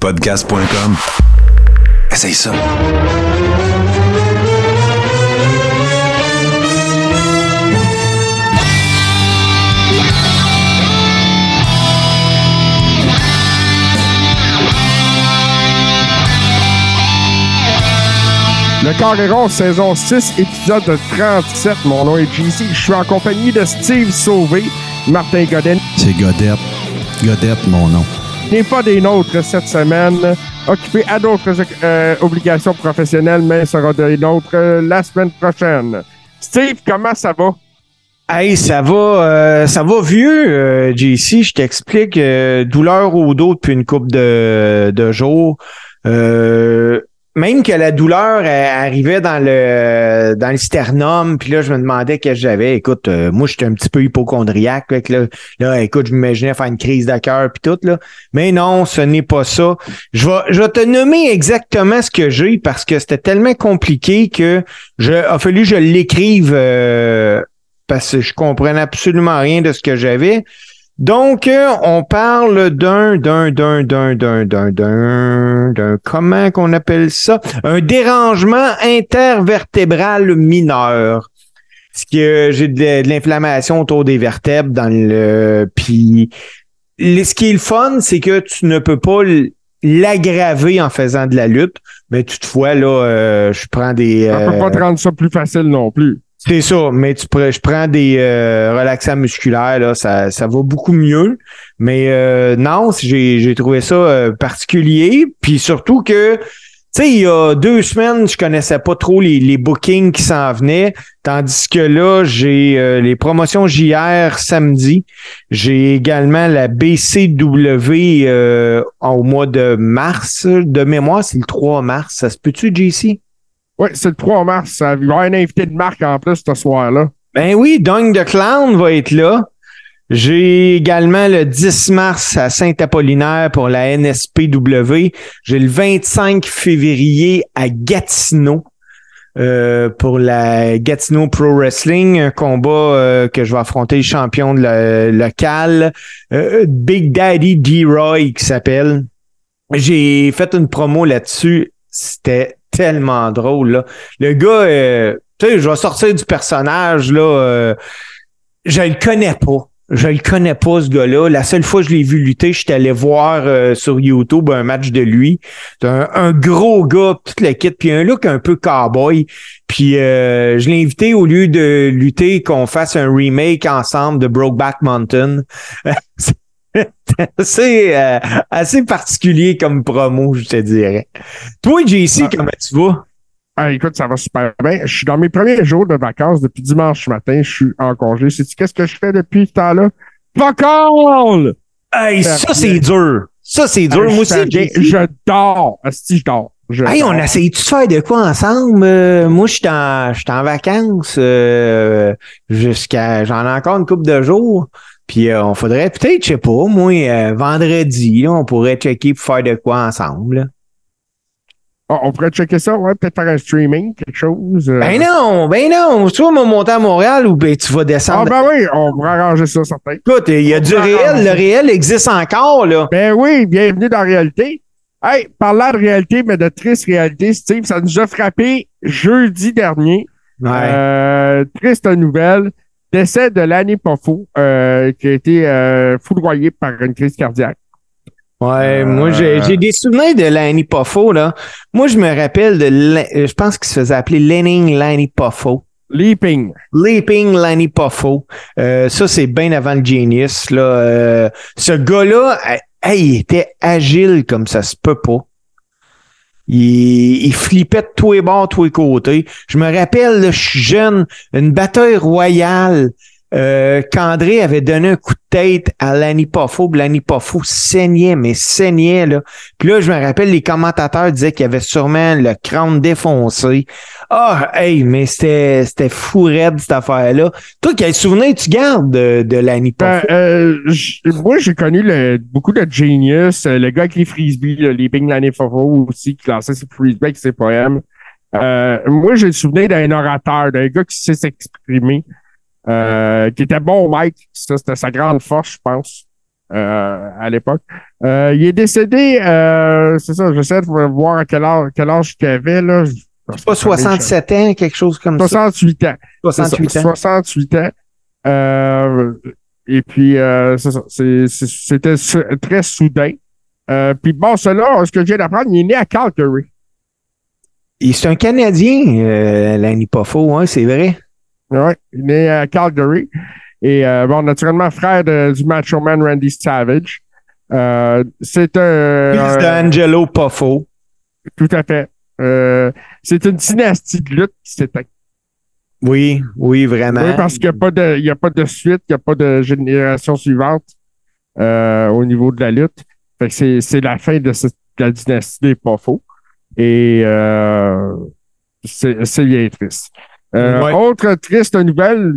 Podcast.com. Essaye ça. Le Carré saison 6, épisode 37. Mon nom est JC. Je suis en compagnie de Steve Sauvé, Martin Godin. C'est Godette. Godette, mon nom. N'est pas des nôtres cette semaine. Occupé à d'autres euh, obligations professionnelles, mais sera des nôtres euh, la semaine prochaine. Steve, comment ça va? Hey, ça va, euh, ça va vieux, JC. Je t'explique. douleur au dos depuis une coupe de, de jours. Euh, même que la douleur arrivait dans le dans le sternum, puis là je me demandais qu'est-ce que j'avais. Écoute, euh, moi j'étais un petit peu hypochondriaque, avec là, là écoute, je m'imaginais faire une crise de cœur puis tout là. Mais non, ce n'est pas ça. Je vais je vais te nommer exactement ce que j'ai parce que c'était tellement compliqué que je a fallu que je l'écrive euh, parce que je comprenais absolument rien de ce que j'avais. Donc, euh, on parle d'un, d'un, d'un, d'un, d'un, d'un, d'un, d'un, comment qu'on appelle ça? Un dérangement intervertébral mineur. Ce que j'ai de, l'inflammation autour des vertèbres dans le, puis, ce qui est le fun, c'est que tu ne peux pas l'aggraver en faisant de la lutte. Mais toutefois, là, euh, je prends des. Ça peut pas te rendre ça plus facile non plus. C'est ça, mais tu je prends des euh, relaxants musculaires, là, ça, ça va beaucoup mieux. Mais euh, non, j'ai trouvé ça euh, particulier. Puis surtout que, tu sais, il y a deux semaines, je connaissais pas trop les, bookings qui s'en venaient. Tandis que là, j'ai les promotions JR samedi. J'ai également la BCW au mois de mars. De mémoire, c'est le 3 mars. Ça se peut-tu, JC? Oui, c'est le 3 mars. Il va y avoir un invité de marque en plus ce soir-là. Ben oui, Dong the Clown va être là. J'ai également le 10 mars à Saint-Apollinaire pour la NSPW. J'ai le 25 février à Gatineau euh, pour la Gatineau Pro Wrestling, un combat euh, que je vais affronter le champion de la, local, euh, Big Daddy D-Roy qui s'appelle. J'ai fait une promo là-dessus. C'était tellement drôle. Là. Le gars, euh, tu sais, je vais sortir du personnage, là. Euh, je le connais pas. Je le connais pas, ce gars-là. La seule fois que je l'ai vu lutter, j'étais allé voir euh, sur YouTube un match de lui. C'est un, gros gars, toute la kit, puis un look un peu cowboy. Puis je l'ai invité au lieu de lutter qu'on fasse un remake ensemble de Brokeback Mountain. c'est euh, assez particulier comme promo, je te dirais. Toi, JC, ah. comment tu vas? Ah, écoute, ça va super bien. Je suis dans mes premiers jours de vacances depuis dimanche matin. Je suis en congé. Sais-tu qu'est-ce que je fais depuis ce temps-là? All! Hey, ça, c'est dur. Ça, c'est dur. Moi aussi, je dors. Si je dors. hey, on a essayé de faire de quoi ensemble? Euh, moi, je suis en, en vacances euh, jusqu'à... J'en ai encore une couple de jours. Puis euh, on faudrait peut-être, je sais pas, moi, euh, vendredi, on pourrait checker pour faire de quoi ensemble. Ah, on pourrait checker ça, ouais, peut-être faire un streaming, quelque chose. Euh. Ben non, ben non. Tu vas me monter à Montréal ou ben tu vas descendre. Ah ben oui, on pourrait arranger ça, certain. Écoute, il y a du réel, le réel existe encore, là. Ben oui, bienvenue dans la réalité. Hey, parlant de réalité, mais de triste réalité, Steve, ça nous a frappé jeudi dernier. Ouais. triste nouvelle. Décès de l'année pas euh, qui a été euh, foudroyé par une crise cardiaque. Ouais, moi j'ai euh. des souvenirs de Lanny Poffo, là. Moi, je me rappelle de je pense qu'il se faisait appeler Lenning Lanny Poffo. Leaping. Leaping Lanny Poffo. Euh, ça, c'est bien avant le Genius. Là. ce gars-là, il était agile comme ça se peut pas. Il, il flippait de tous les bords, tous les côtés. Je me rappelle, je suis jeune, une bataille royale euh, qu'André avait donné un coup de tête à Lanny Poffo. Lanny Poffo saignait, mais saignait. Là. Puis là, je me rappelle, les commentateurs disaient qu'il avait sûrement le crâne défoncé. Ah, hey, mais c'était c'était fou raide, cette affaire-là. Toi, quel souvenir tu gardes de, de Lanny ben, Poffo? Euh, moi, j'ai connu le, beaucoup de Genius. Euh, le gars avec les frisbees, les Ping Lanny Poffo aussi, qui lançait ses frisbees avec ses poèmes. Euh, moi, j'ai le souvenir d'un orateur, d'un gars qui sait s'exprimer. Euh, qui était bon Mike. Ça, c'était sa grande force, je pense. à l'époque. il est décédé, c'est ça, j'essaie de voir à quel âge, quel âge il avait, là. C'est pas 67 ans, quelque chose comme 68 ça. 68 ans. 68 ans. et puis, c'est ça. C'était très soudain. puis bon, cela, ce que je viens d'apprendre, il est né à Calgary. C'est un Canadien, euh, Lanny Poffo, hein, c'est vrai. Oui, il est né à Calgary. Et euh, bon, naturellement, frère du Macho Man Randy Savage. Euh, c'est un. Fils d'Angelo Poffo. Tout à fait. Euh, c'est une dynastie de lutte qui s'éteint. Oui, oui, vraiment. Oui, parce qu'il n'y a, pas de, il a pas de suite, il n'y a pas de génération suivante au niveau de la lutte. Fait que c'est la fin de, cette, la dynastie des Poffo. Et euh, c'est bien triste. Euh, autre triste nouvelle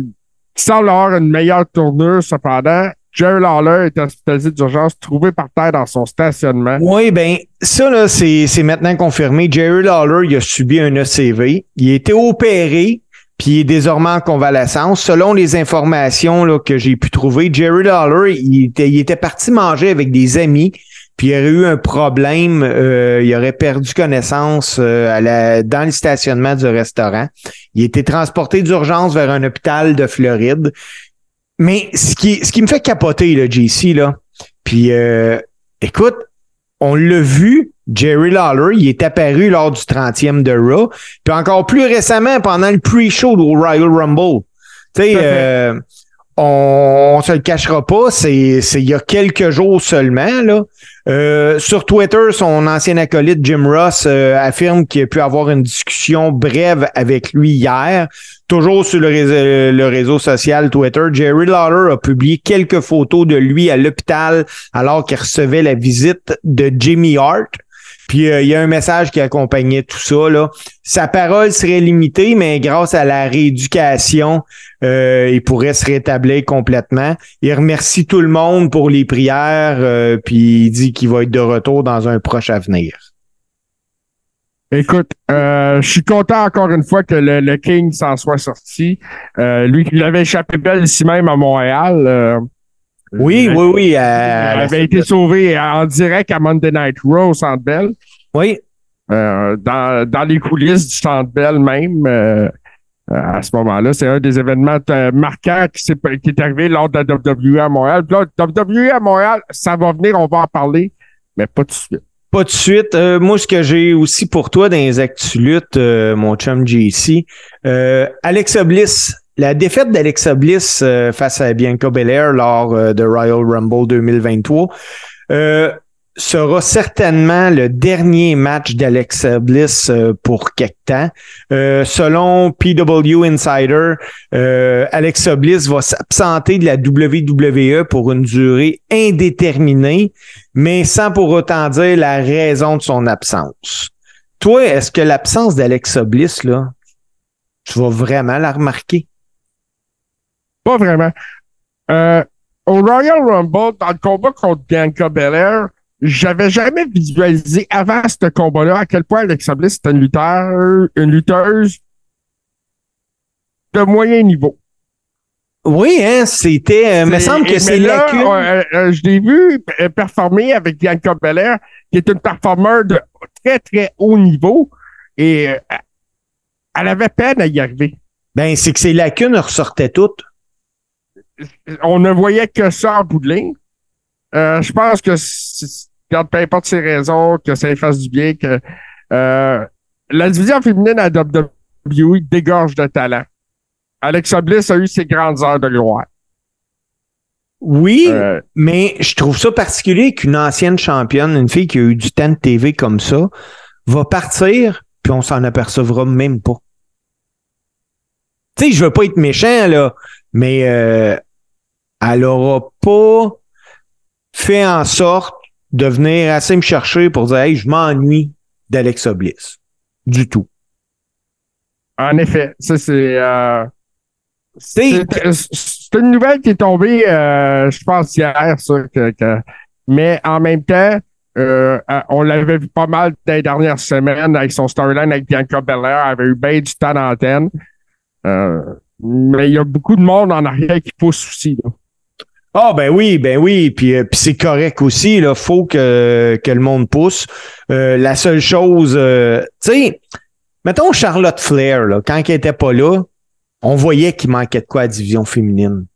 qui semble avoir une meilleure tournure cependant. Jerry Lawler est hospitalisé d'urgence, trouvé par terre dans son stationnement. Oui, ben ça, là, c'est maintenant confirmé. Jerry Lawler, il a subi un ECV. Il a été opéré, puis il est désormais en convalescence. Selon les informations là, que j'ai pu trouver, Jerry Lawler, il était, il était parti manger avec des amis puis il aurait eu un problème, euh, il aurait perdu connaissance euh, à la, dans le stationnement du restaurant. Il a été transporté d'urgence vers un hôpital de Floride. Mais ce qui, ce qui me fait capoter, le JC, là, puis euh, écoute, on l'a vu, Jerry Lawler, il est apparu lors du 30e de Raw, puis encore plus récemment pendant le pre-show au Royal Rumble. Tu sais, on, se le cachera pas, c'est il y a quelques jours seulement là. Euh, sur Twitter, son ancien acolyte Jim Ross euh, affirme qu'il a pu avoir une discussion brève avec lui hier. Toujours sur le réseau, le réseau social Twitter, Jerry Lawler a publié quelques photos de lui à l'hôpital alors qu'il recevait la visite de Jimmy Hart. Puis euh, il y a un message qui accompagnait tout ça. Là. Sa parole serait limitée, mais grâce à la rééducation, euh, il pourrait se rétablir complètement. Il remercie tout le monde pour les prières, euh, puis il dit qu'il va être de retour dans un proche avenir. Écoute, je suis content encore une fois que le, King s'en soit sorti. lui qui l'avait échappé belle ici même à Montréal. Oui, oui, oui. il avait été sauvé en direct à Monday Night Raw au Centre Bell. Oui. Euh, dans, dans les coulisses du Centre Bell même. Euh, à ce moment-là, c'est un des événements euh, marquants qui, est, qui est arrivé lors de la WWE à Montréal. Puis là, WWE à Montréal, ça va venir, on va en parler, mais pas tout de suite. Pas de suite. moi, ce que j'ai aussi pour toi dans les actuluttes, mon chum JC, Alexa Bliss la défaite d'Alexa Bliss euh, face à Bianca Belair lors euh, de Royal Rumble 2023 euh, sera certainement le dernier match d'Alexa Bliss pour quelque temps. selon PW Insider, Alexa Bliss va s'absenter de la WWE pour une durée indéterminée, mais sans pour autant dire la raison de son absence. Toi, est-ce que l'absence d'Alexa Bliss, là, tu vas vraiment la remarquer? Pas vraiment. Euh, au Royal Rumble, dans le combat contre Bianca Belair, j'avais jamais visualisé avant ce combat-là à quel point Alexa Bliss était une lutteur, une lutteuse de moyen niveau. Oui, hein, c'était. Euh, me semble que c'est là. Euh, euh, je l'ai vu performer avec Bianca Belair, qui est une performeur de très, très haut niveau. Et elle avait peine à y arriver. Ben, c'est que ses lacunes ressortaient toutes on ne voyait que ça en bout de ligne. Euh, je pense que, peu importe ses raisons, que ça lui fasse du bien, que euh, la division féminine à WWE dégorge de talent. Alexa Bliss a eu ses grandes heures de gloire. Oui, euh, mais je trouve ça particulier qu'une ancienne championne, une fille qui a eu du temps de TV comme ça, va partir, puis on s'en apercevra même pas. Tu sais, je veux pas être méchant, là, mais euh, elle n'aura pas fait en sorte de venir assez me chercher pour dire Hey, je m'ennuie d'Alexa Bliss. Du tout. En effet, ça c'est. Euh, c'est une nouvelle qui est tombée, euh, je pense, hier, ça. Que, mais en même temps, euh, on l'avait vu pas mal dans les dernières semaines avec son storyline avec Bianca Belair. Elle avait eu bien du temps d'antenne. Euh, mais il y a beaucoup de monde en arrière qui pousse aussi. Ah ben oui, ben oui, puis, euh, puis c'est correct aussi. Il faut que, que le monde pousse. Euh, la seule chose, euh, tu sais, mettons Charlotte Flair, là, quand elle était pas là, on voyait qu'il manquait de quoi à la division féminine.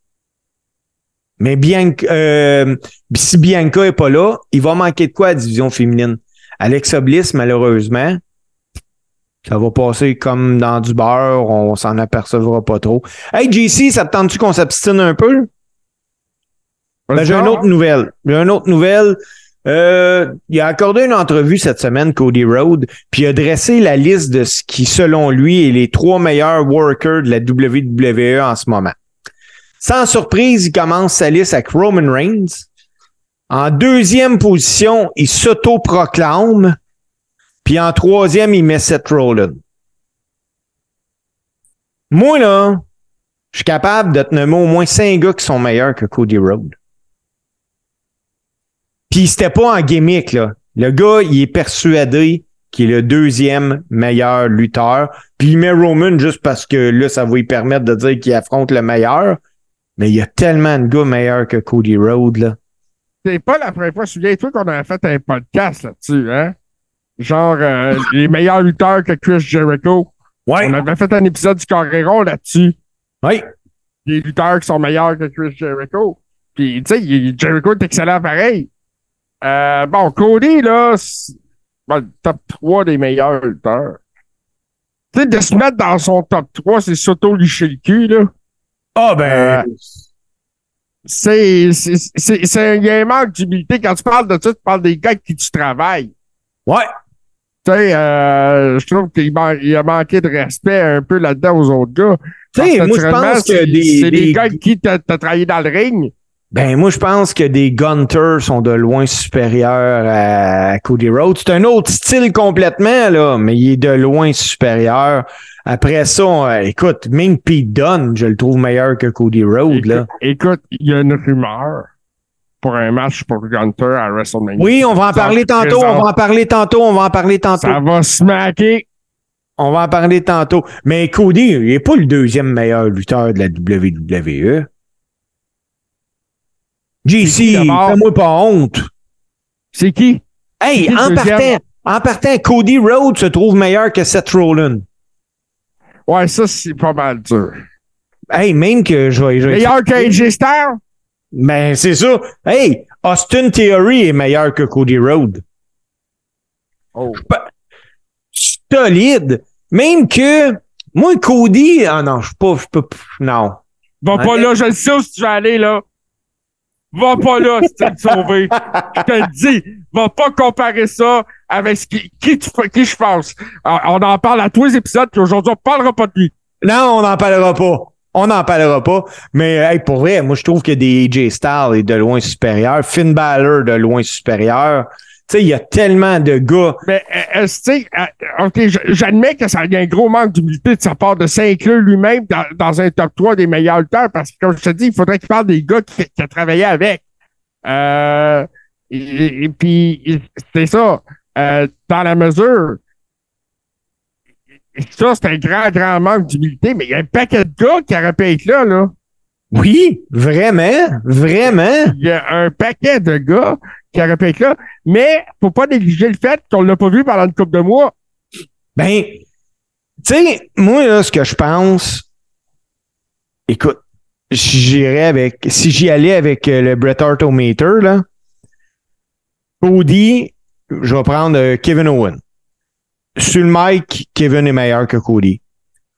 Mais bien euh, si Bianca est pas là, il va manquer de quoi à la division féminine. Alexa Bliss, malheureusement, ça va passer comme dans du beurre, on s'en apercevra pas trop. Hey, JC, ça te tente-tu qu'on s'abstine un peu? Ben, j'ai une autre nouvelle. J'ai une autre nouvelle. Euh, il a accordé une entrevue cette semaine, Cody Rhodes, puis il a dressé la liste de ce qui, selon lui, est les trois meilleurs workers de la WWE en ce moment. Sans surprise, il commence sa liste avec Roman Reigns. En deuxième position, il s'auto-proclame. Puis en troisième, il met Seth Rollins. Moi, là, je suis capable de te nommer au moins cinq gars qui sont meilleurs que Cody Rhodes. Puis c'était pas en gimmick, là. Le gars, il est persuadé qu'il est le deuxième meilleur lutteur. Puis il met Roman juste parce que là, ça va lui permettre de dire qu'il affronte le meilleur. Mais il y a tellement de gars meilleurs que Cody Rhodes, là. C'est pas la première fois. Souviens-toi qu'on a fait un podcast là-dessus, hein? Genre, euh, les meilleurs lutteurs que Chris Jericho. Ouais. On avait fait un épisode du Carré là-dessus. Oui. Les lutteurs qui sont meilleurs que Chris Jericho. Puis, tu sais, Jericho est excellent pareil. Euh, bon, Cody, là, le top 3 des meilleurs lutteurs. Tu sais, de se mettre dans son top 3, c'est s'auto-licher le cul, là. Ah, ben. Euh, c'est, c'est, c'est, c'est, il y a un manque d'humilité. Quand tu parles de ça, tu parles des gars avec qui tu travailles. ouais. Tu sais, euh, je trouve qu'il man- a manqué de respect un peu là-dedans aux autres gars. Tu sais, Parce moi, je naturellement, pense que c'est- des- C'est des- des gars avec qui t'as, t'as travaillé dans le ring. Ben, moi, je pense que des Gunters sont de loin supérieurs à Cody Rhodes. C'est un autre style complètement, là, mais il est de loin supérieur. Après ça, euh, écoute, même Pete Dunne, je le trouve meilleur que Cody Rhodes, là. Écoute, il y a une rumeur pour un match pour Gunter à WrestleMania. Oui, on va en Ça parler tantôt, on va en parler tantôt, on va en parler tantôt. Ça va smacker. On va en parler tantôt. Mais Cody, il est pas le deuxième meilleur lutteur de la WWE. JC, fais-moi pas honte. C'est qui? Hey, qui en partant, en partant, Cody Rhodes se trouve meilleur que Seth Rollins. Ouais, ça, c'est pas mal dur. Hey, même que je vais. Meilleur que AJ Styles? Ben, c'est ça. Hey, Austin Theory est meilleur que Cody Rhodes. Oh. Solide. Même que, moi, Cody, ah non, je peux pas, je peux pas, non. Va pas Ouais. là, je le sais où tu vas aller, là. Va pas là si tu sauver. Je te le dis. Va pas comparer ça avec ce qui, qui, tu, qui je pense. Ah, On en parle à tous les épisodes, puis aujourd'hui, on parlera pas de lui. Non, on n'en parlera pas. On n'en parlera pas. Mais hey, pour vrai, moi, je trouve que des AJ Styles est de loin supérieur. Finn Balor de loin supérieur. Tu sais, il y a tellement de gars. Mais, euh, euh, tu sais, euh, OK, j- j'admets que ça y a un gros manque d'humilité de sa part de s'inclure lui-même dans, un top 3 des meilleurs lutteurs parce que, comme je te dis, il faudrait qu'il parle des gars qui, qui a travaillé avec. Euh, et, puis, c'est ça. Euh, dans la mesure. Ça, c'est un grand, grand manque d'humilité, mais il y a un paquet de gars qui auraient pu être là, là. Oui, vraiment, vraiment. Il y a un paquet de gars qui auraient pu être là, mais faut pas négliger le fait qu'on l'a pas vu pendant une couple de mois. Ben, tu sais, moi, là, ce que je pense, écoute, si j'irais avec, si j'y allais avec euh, le Bret Hartometer, là, Cody, je vais prendre euh, Kevin Owen. Sur le mic, Kevin est meilleur que Cody.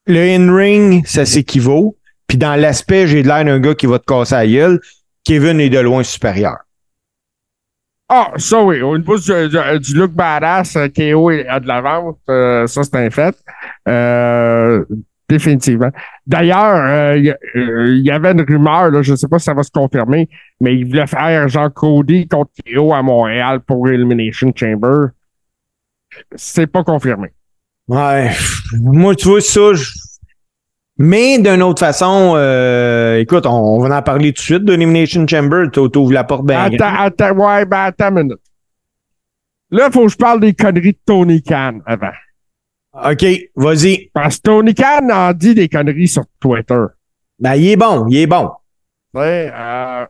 Le in-ring, ça s'équivaut. Puis dans l'aspect, j'ai de l'air d'un gars qui va te casser la gueule. Kevin est de loin supérieur. Ah, ça oui. Au niveau du, du- du look badass, euh, KO à de l'avance. euh, ça, c'est un fait. Euh, définitivement. D'ailleurs, euh, il y, a- euh, il y avait une rumeur, là, je ne sais pas si ça va se confirmer, mais il voulait faire Jean Cody contre KO à Montréal pour Elimination Chamber. C'est pas confirmé. Ouais. Moi, tu vois, ça, je- mais d'une autre façon, euh, écoute, on, on va en parler tout de suite d'Elimination Chamber. Tu ouvres la porte bien. attends, attends, ouais, ben attends une minute. Là, il faut que je parle des conneries de Tony Khan avant. OK, vas-y. Parce que Tony Khan en dit des conneries sur Twitter. Ben, il est bon, il est bon. Euh,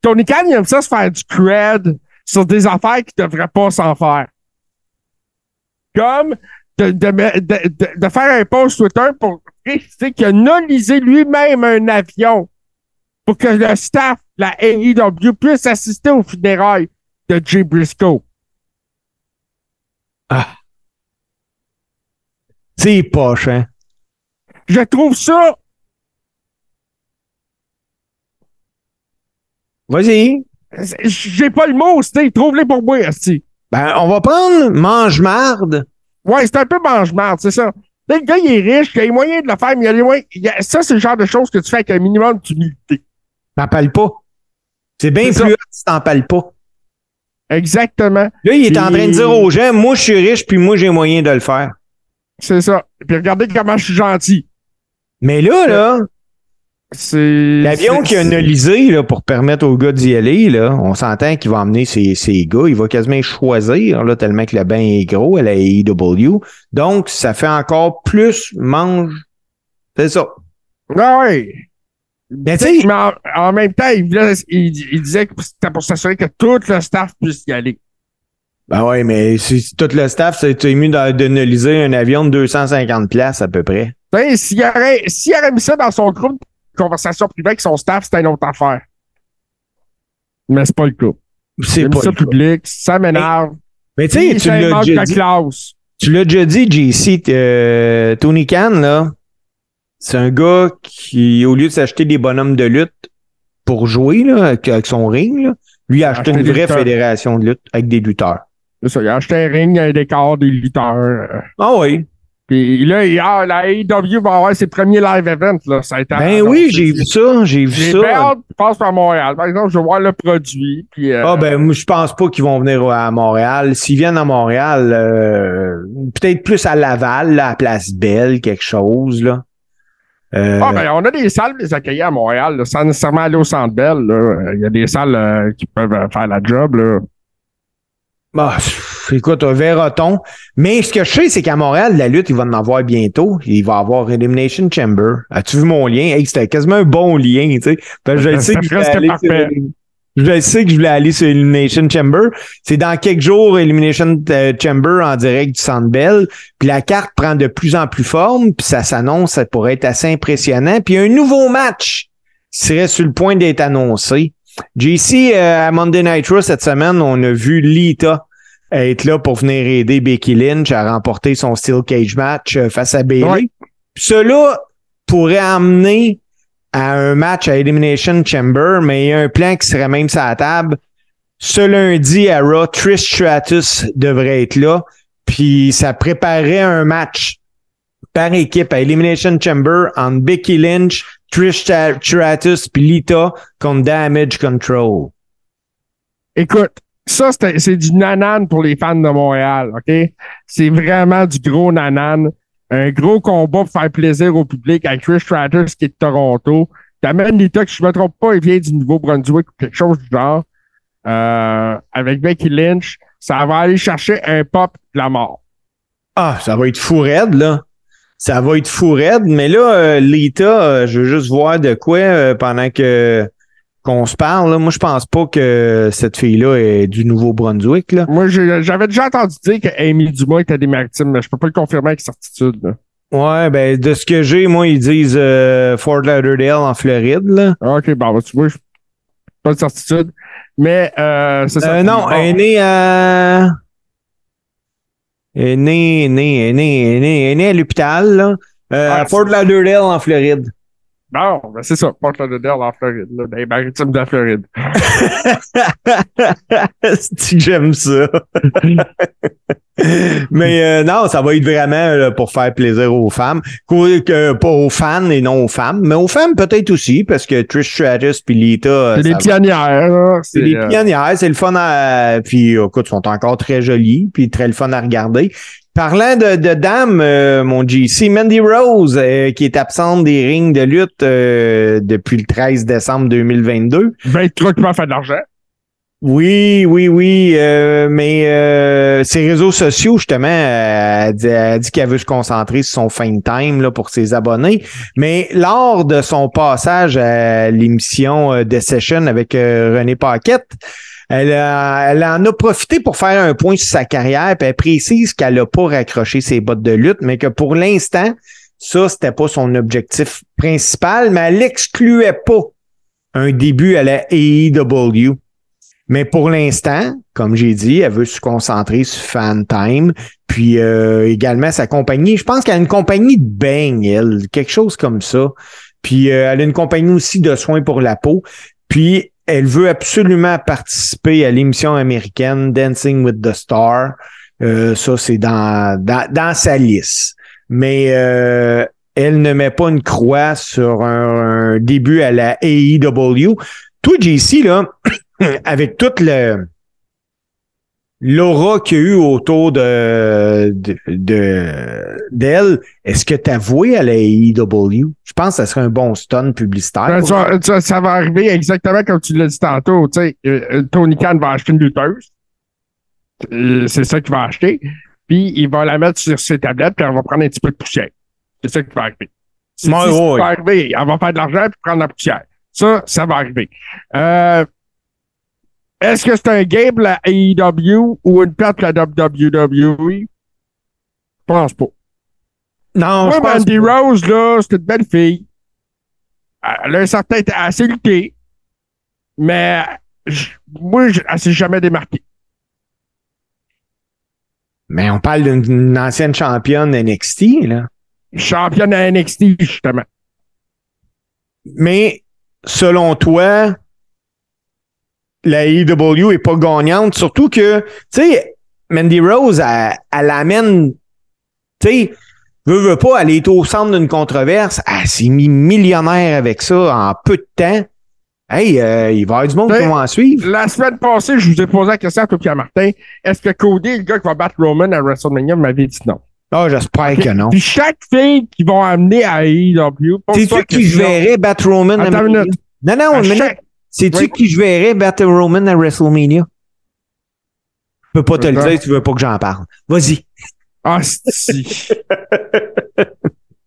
Tony Khan, il aime ça se faire du cred sur des affaires qui ne devraient pas s'en faire. Comme de, de, de, de, faire un post Twitter pour préciser qu'il a nolisé lui-même un avion pour que le staff de la AEW puisse assister aux funérailles de Jay Briscoe. Ah. C'est poche, hein? Je trouve ça. Vas-y. J'ai pas le mot, c'était trouve-les pour moi, aussi. Ben, on va prendre mange-marde. Ouais, c'est un peu mange-marde, c'est ça. Le gars, il est riche, il a les moyens de le faire, mais il a les moyens. Ça, c'est le genre de choses que tu fais avec un minimum d'humilité. T'en parles pas. C'est bien plus si t'en parles pas. Exactement. Là, il est en train de dire aux gens, moi, je suis riche, puis moi, j'ai moyen de le faire. C'est ça. Puis regardez comment je suis gentil. Mais là, là. L'avion qui a analysé là, pour permettre aux gars d'y aller, là, on s'entend qu'il va emmener ses, ses, gars. Il va quasiment choisir, là, tellement que le bain est gros à la AEW. Donc, ça fait encore plus mange. C'est ça. Ah oui. Mais, mais en, en, même temps, il, il disait que c'était pour s'assurer que tout le staff puisse y aller. Ben oui, mais si tout le staff s'est ému d'analyser un avion de 250 places à peu près. S'il aurait, s'il aurait mis ça dans son groupe conversation privée avec son staff, c'était une autre affaire. Mais c'est pas le cas. C'est pas ça public, ça m'énerve. Mais, tu sais, tu l'as déjà dit. Tu l'as déjà dit, JC, euh, Tony Khan, là, c'est un gars qui, au lieu de s'acheter des bonhommes de lutte pour jouer, là, avec son ring, là, lui a acheté une vraie fédération de lutte avec des lutteurs. C'est ça, il a acheté un ring, un décor, des lutteurs. Ah oui. Puis là, il a, la AEW va avoir ses premiers live events. Là. Ça a été ben oui, j'ai vu ça. J'ai vu ça. Hâte, passe par Montréal. Par exemple, je vais voir le produit. Puis, euh, Ah ben, je pense pas qu'ils vont venir à Montréal. S'ils viennent à Montréal, euh, peut-être plus à Laval, là, à Place Belle, quelque chose. là. Euh... Ah, ben, on a des salles les accueillir à Montréal, là, sans nécessairement aller au Centre Belle. Il y a des salles qui peuvent faire la job. Là. Bah, écoute, verra-t-on. Mais ce que je sais, c'est qu'à Montréal, la lutte, il va en avoir bientôt. Il va avoir Elimination Chamber. As-tu vu mon lien? Hey, c'était quasiment un bon lien, tu sais. je sais que je voulais, aller sur, je sais que je voulais aller sur Elimination Chamber. C'est dans quelques jours, Elimination euh, Chamber en direct du Centre Bell. Puis la carte prend de plus en plus forme. Puis ça s'annonce, ça pourrait être assez impressionnant. Puis un nouveau match serait sur le point d'être annoncé. JC, euh, à Monday Night Raw cette semaine, on a vu Lita être là pour venir aider Becky Lynch à remporter son Steel Cage match euh, face à Bayley. Cela pourrait amener à un match à Elimination Chamber, mais il y a un plan qui serait même sur la table. Ce lundi à Raw, Trish Stratus devrait être là, puis ça préparerait un match par équipe à Elimination Chamber entre Becky Lynch, Trish Stratus puis Lita contre Damage Control. Écoute, ça, c'est du nanan pour les fans de Montréal, OK? C'est vraiment du gros nanan. Un gros combat pour faire plaisir au public avec Trish Stratus qui est de Toronto. T'amènes Lita, que je me trompe pas, il vient du Nouveau-Brunswick ou quelque chose du genre. Euh, avec Becky Lynch, ça va aller chercher un pop de la mort. Ah, ça va être fou raide, là ça va être fou raide. Mais là, euh, Lita, euh, je veux juste voir de quoi euh, pendant que qu'on se parle. Moi, je pense pas que cette fille-là est du Nouveau-Brunswick. Là. Moi, j'avais déjà entendu dire qu'Amy Dumas était des maritimes, mais je peux pas le confirmer avec certitude. Là. Ouais, ben de ce que j'ai, moi, ils disent Fort Lauderdale en Floride. Là. OK, bon, tu vois, pas de certitude. Mais euh, c'est ça. non, elle est née à né, est né, est né, est né à l'hôpital, là, euh, ah, à Fort Lauderdale, en Floride. Non, ben c'est ça, Fort Lauderdale, en Floride, là, dans les maritimes de la Floride. si j'aime ça. Mais euh, non, ça va être vraiment là, pour faire plaisir aux femmes. Que, pas aux fans et non aux femmes. Mais aux femmes peut-être aussi, parce que Trish Stratus puis Lita. Euh, c'est des pionnières. C'est des euh, pionnières. C'est le fun à. Puis écoute, sont encore très jolies, puis très le fun à regarder. Parlant de, de dames, mon GC, Mandy Rose, qui est absente des rings de lutte depuis le 13 décembre 2022. 23 qui faire de l'argent? Oui, oui, oui, euh, mais euh, ses réseaux sociaux, justement, euh, elle dit, dit qu'elle veut se concentrer sur son fame time là, pour ses abonnés. Mais lors de son passage à l'émission euh, The Session avec euh, René Paquette, elle, a- en a profité pour faire un point sur sa carrière, puis elle précise qu'elle n'a pas raccroché ses bottes de lutte, mais que pour l'instant, ça, c'était pas son objectif principal, mais elle excluait pas un début à la AEW. Mais pour l'instant, comme j'ai dit, elle veut se concentrer sur Fan Time, puis euh, également sa compagnie. Je pense qu'elle a une compagnie de bang, quelque chose comme ça. Puis euh, elle a une compagnie aussi de soins pour la peau. Puis elle veut absolument participer à l'émission américaine Dancing with the Star. Euh, ça, c'est dans, dans, sa liste. Mais euh, elle ne met pas une croix sur un, un début à la AEW. Toi, JC, là, avec toute le l'aura qu'il y a eu autour de de- de- d'elle, est-ce que tu as voué à la AEW? Je pense que ça serait un bon stun publicitaire. Ben, ça, ça- ça va arriver exactement comme tu l'as dit tantôt. Tu sais, euh, euh, Tony Khan va acheter une lutteuse. Euh, C'est ça qu'il va acheter. Puis il va la mettre sur ses tablettes, puis elle va prendre un petit peu de poussière. C'est ça qui va arriver. C'est qui ouais. va arriver. Elle va faire de l'argent puis prendre la poussière. Ça, ça va arriver. Euh, Est-ce que c'est un game la AEW ou une perte la WWE? Je pense pas. non, Moi, je pense Mandy pas. Rose, là, c'est une belle fille. Elle a un certain assez lutté. Mais je- moi, je- elle s'est jamais démarquée. Mais on parle d'une d'une ancienne championne NXT, là. Championne à NXT, justement. Mais selon toi, la AEW est pas gagnante, surtout que, tu sais, Mandy Rose, elle, elle amène, tu sais, veut, veut pas, elle est au centre d'une controverse, elle s'est mis millionnaire avec ça en peu de temps. Hey, euh, il va y avoir du monde qui va en suivre. La semaine passée, je vous ai posé la question à toi Pierre Martin. Est-ce que Cody le gars qui va battre Roman à WrestleMania? M'avez dit non? Ah, j'espère que non. Puis chaque fille qu'ils vont amener à AEW, Sais-tu la qui je verrais battre Roman à. Non, non, À chaque- Sais-tu Oui. qui je verrais battre Roman à WrestleMania? Je peux pas te le dire si tu veux pas que j'en parle. Vas-y. Ah, si.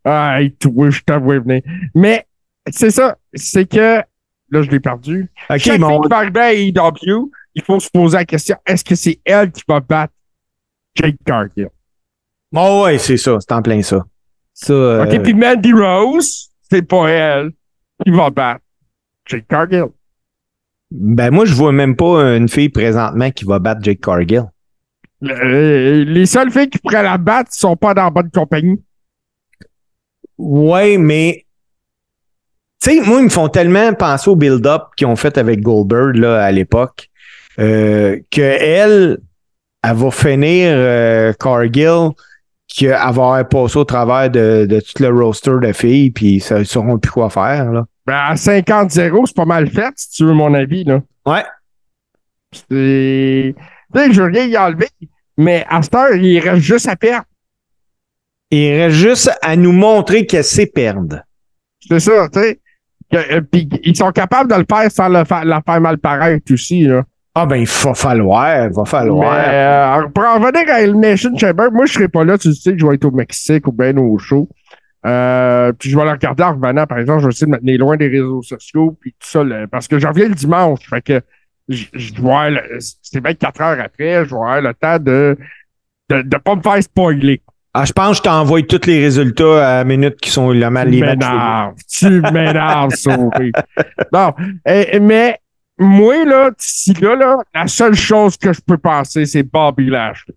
hey, toi, je t'avoue venir. Mais, c'est ça. C'est que, là, je l'ai perdu. OK, Chaque mais on- fille qui va arriver à AEW, il faut se poser la question, est-ce que c'est elle qui va battre Jake Cargill? Oh ouais, c'est ça, c'est en plein ça. Ça, euh, OK, puis Mandy Rose, c'est pas elle qui va battre Jake Cargill. Ben moi, je vois même pas une fille présentement qui va battre Jake Cargill. Euh, les seules filles qui pourraient la battre sont pas dans la bonne compagnie. Ouais, mais tu sais, moi, ils me font tellement penser au build-up qu'ils ont fait avec Goldberg là, à l'époque euh, que elle, elle va finir euh, Cargill qu'elle va avoir passé au travers de, de tout le roster de filles, puis ça, ils sauront plus quoi faire. Là. Ben, à 50-0, c'est pas mal fait, si tu veux mon avis, là. Ouais. C'est. Tu sais, je veux rien y enlever, mais à cette heure, il reste juste à perdre. Il reste juste à nous montrer qu'elle sait perdre. C'est ça, tu sais. Euh, Puis ils sont capables de le faire sans le fa- la faire mal paraître aussi, là. Ah ben, il va falloir, il va falloir. Mais, euh, pour en revenir à Elimination Chamber, moi, je serai pas là. Tu sais que je vais être au Mexique ou bien au show. Euh, puis je vais le regarder en revenant, par exemple. Je vais essayer de me tenir loin des réseaux sociaux, puis tout ça, parce que j'en reviens le dimanche. Fait que je je dois c'est 24 heures après, je vais avoir le temps de de, de pas me faire spoiler. Ah, je pense que je t'envoie tous les résultats à la minute qui sont le mal les matchs. Tu m'énerves. Bon, eh, mais moi, là, d'ici là, là, la seule chose que je peux penser, c'est Bobby Lashley.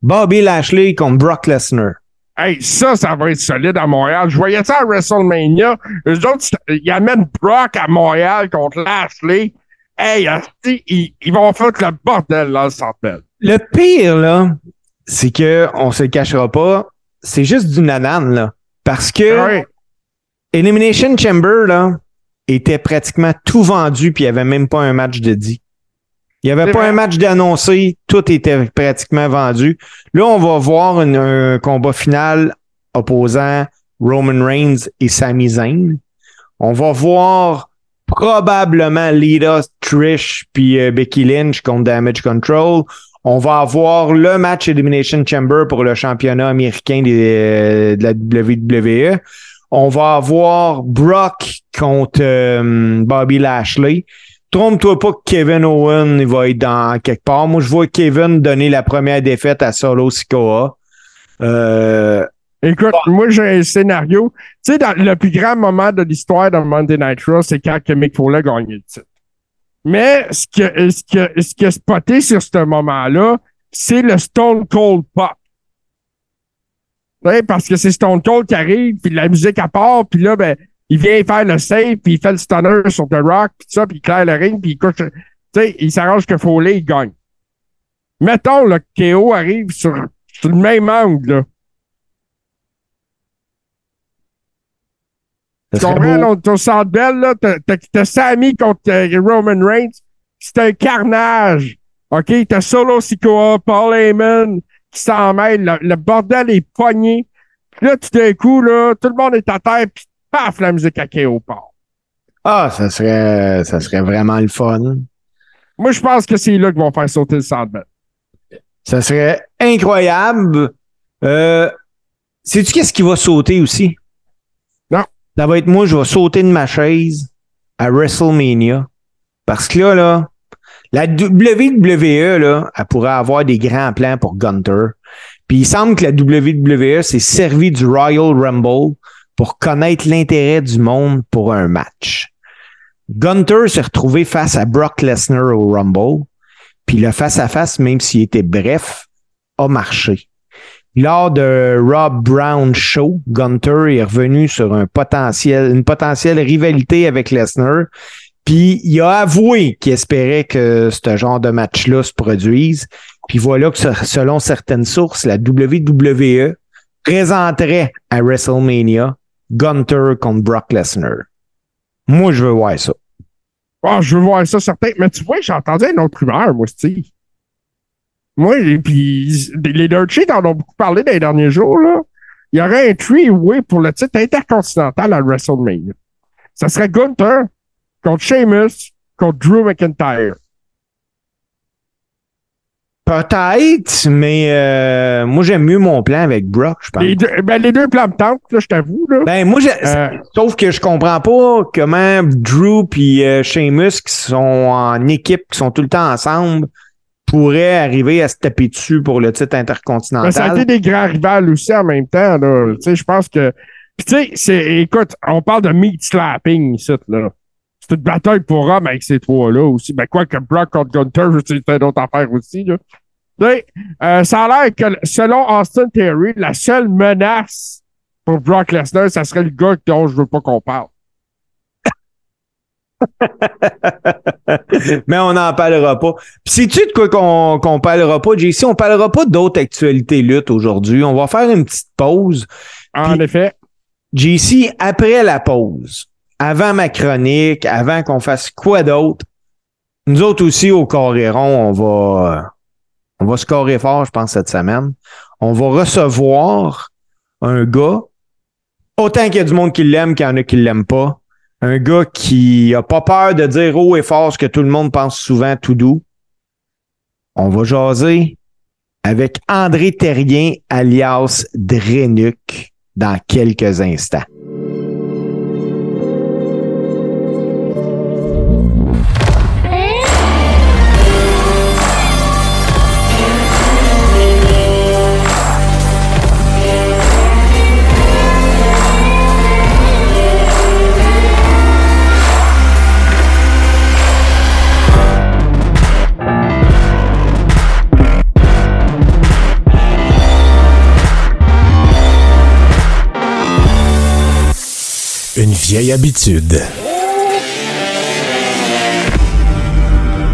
Bobby Lashley contre Brock Lesnar. Hey, ça, ça va être solide à Montréal. Je voyais ça à WrestleMania. Eux autres, ils amènent Brock à Montréal contre Lashley. Hey, ils, ils vont foutre le bordel dans le centre. Le pire, là, c'est que on se le cachera pas, c'est juste du nanan, là. Parce que Ouais. Elimination Chamber, là, était pratiquement tout vendu, puis il n'y avait même pas un match de dit. Il n'y avait pas vrai. un match d'annoncé, tout était pratiquement vendu. Là, on va voir une- un combat final opposant Roman Reigns et Sami Zayn. On va voir probablement Lita, Trish puis euh, Becky Lynch contre Damage Control. On va avoir le match Elimination Chamber pour le championnat américain de la WWE. On va avoir Brock contre euh, Bobby Lashley. Trompe-toi pas que Kevin Owen il va être dans quelque part. Moi, je vois Kevin donner la première défaite à Solo Sikoa. Euh, Écoute, moi, j'ai un scénario. Tu sais, dans le plus grand moment de l'histoire de Monday Night Raw, c'est quand Mick Foley a gagné le titre. Mais ce qui ce que, ce qui a spoté sur ce moment-là, c'est le Stone Cold Pop. Parce que c'est Stone Cold qui arrive, puis la musique à part, puis là, ben, il vient faire le save, puis il fait le stunner sur The Rock, puis ça, puis il claire le ring, puis il couche. Tu sais, il s'arrange que Foley, il gagne. Mettons, le KO arrive sur, sur le même angle, là. Tu comprends, ton centre belle, là, t'as Sammy contre euh, Roman Reigns. C'est un carnage. OK? T'as Solo Sikoa, Paul Heyman qui s'en mêle. Le, bordel est pogné. Puis là, tout d'un coup, là, tout le monde est à terre, puis paf, la musique à part. Ah, ça serait, ça serait vraiment le fun. Moi, je pense que c'est là qu'ils vont faire sauter le belle. Ça serait incroyable. Euh, sais-tu qu'est-ce qui va sauter aussi? ça va être moi, je vais sauter de ma chaise à WrestleMania. Parce que là, là, la WWE, là, elle pourrait avoir des grands plans pour Gunter. Puis il semble que la WWE s'est servi du Royal Rumble pour connaître l'intérêt du monde pour un match. Gunter s'est retrouvé face à Brock Lesnar au Rumble. Puis le face-à-face, même s'il était bref, a marché. Lors de Rob Brown Show, Gunter est revenu sur une potentielle rivalité avec Lesnar. Puis il a avoué qu'il espérait que ce genre de match-là se produise. Puis voilà que selon certaines sources, la WWE présenterait à WrestleMania Gunter contre Brock Lesnar. Moi, je veux voir ça. Oh, je veux voir ça, certain. Mais tu vois, j'ai entendu une autre rumeur, moi, Steve. Moi, et puis les Dirt Sheets en ont beaucoup parlé dans les derniers jours. Là. Il y aurait un three-way pour le titre intercontinental à WrestleMania. Ça serait Gunther contre Sheamus contre Drew McIntyre. Peut-être, mais euh, moi j'aime mieux mon plan avec Brock, je pense. Les deux, ben, les deux plans me tentent, là, je t'avoue. Là. Ben moi, euh, sauf que je comprends pas comment Drew et euh, Sheamus qui sont en équipe, qui sont tout le temps ensemble, pourrait arriver à se taper dessus pour le titre intercontinental. ça a été des grands rivales aussi en même temps. Là. Je pense que. Puis tu sais, écoute, on parle de meat slapping ici. Là. C'est une bataille pour hommes avec ces trois-là aussi. Ben, quoi que Brock contre Gunter, c'est une autre affaire aussi. Là. Euh, ça a l'air que, selon Austin Theory, la seule menace pour Brock Lesnar, ça serait le gars dont je veux pas qu'on parle. Mais on n'en parlera pas. Puis sais-tu de quoi qu'on qu'on parlera pas, JC? On parlera pas d'autres actualités lutte aujourd'hui. On va faire une petite pause. En effet. JC, après la pause, avant ma chronique, avant qu'on fasse quoi d'autre, nous autres aussi au Coréron, on va on va scorer fort, je pense, cette semaine. On va recevoir un gars, autant qu'il y a du monde qui l'aime qu'il y en a qui l'aiment pas un gars qui a pas peur de dire haut et fort ce que tout le monde pense souvent tout doux. On va jaser avec André Terrien alias Drenuc dans quelques instants. Vieille habitude.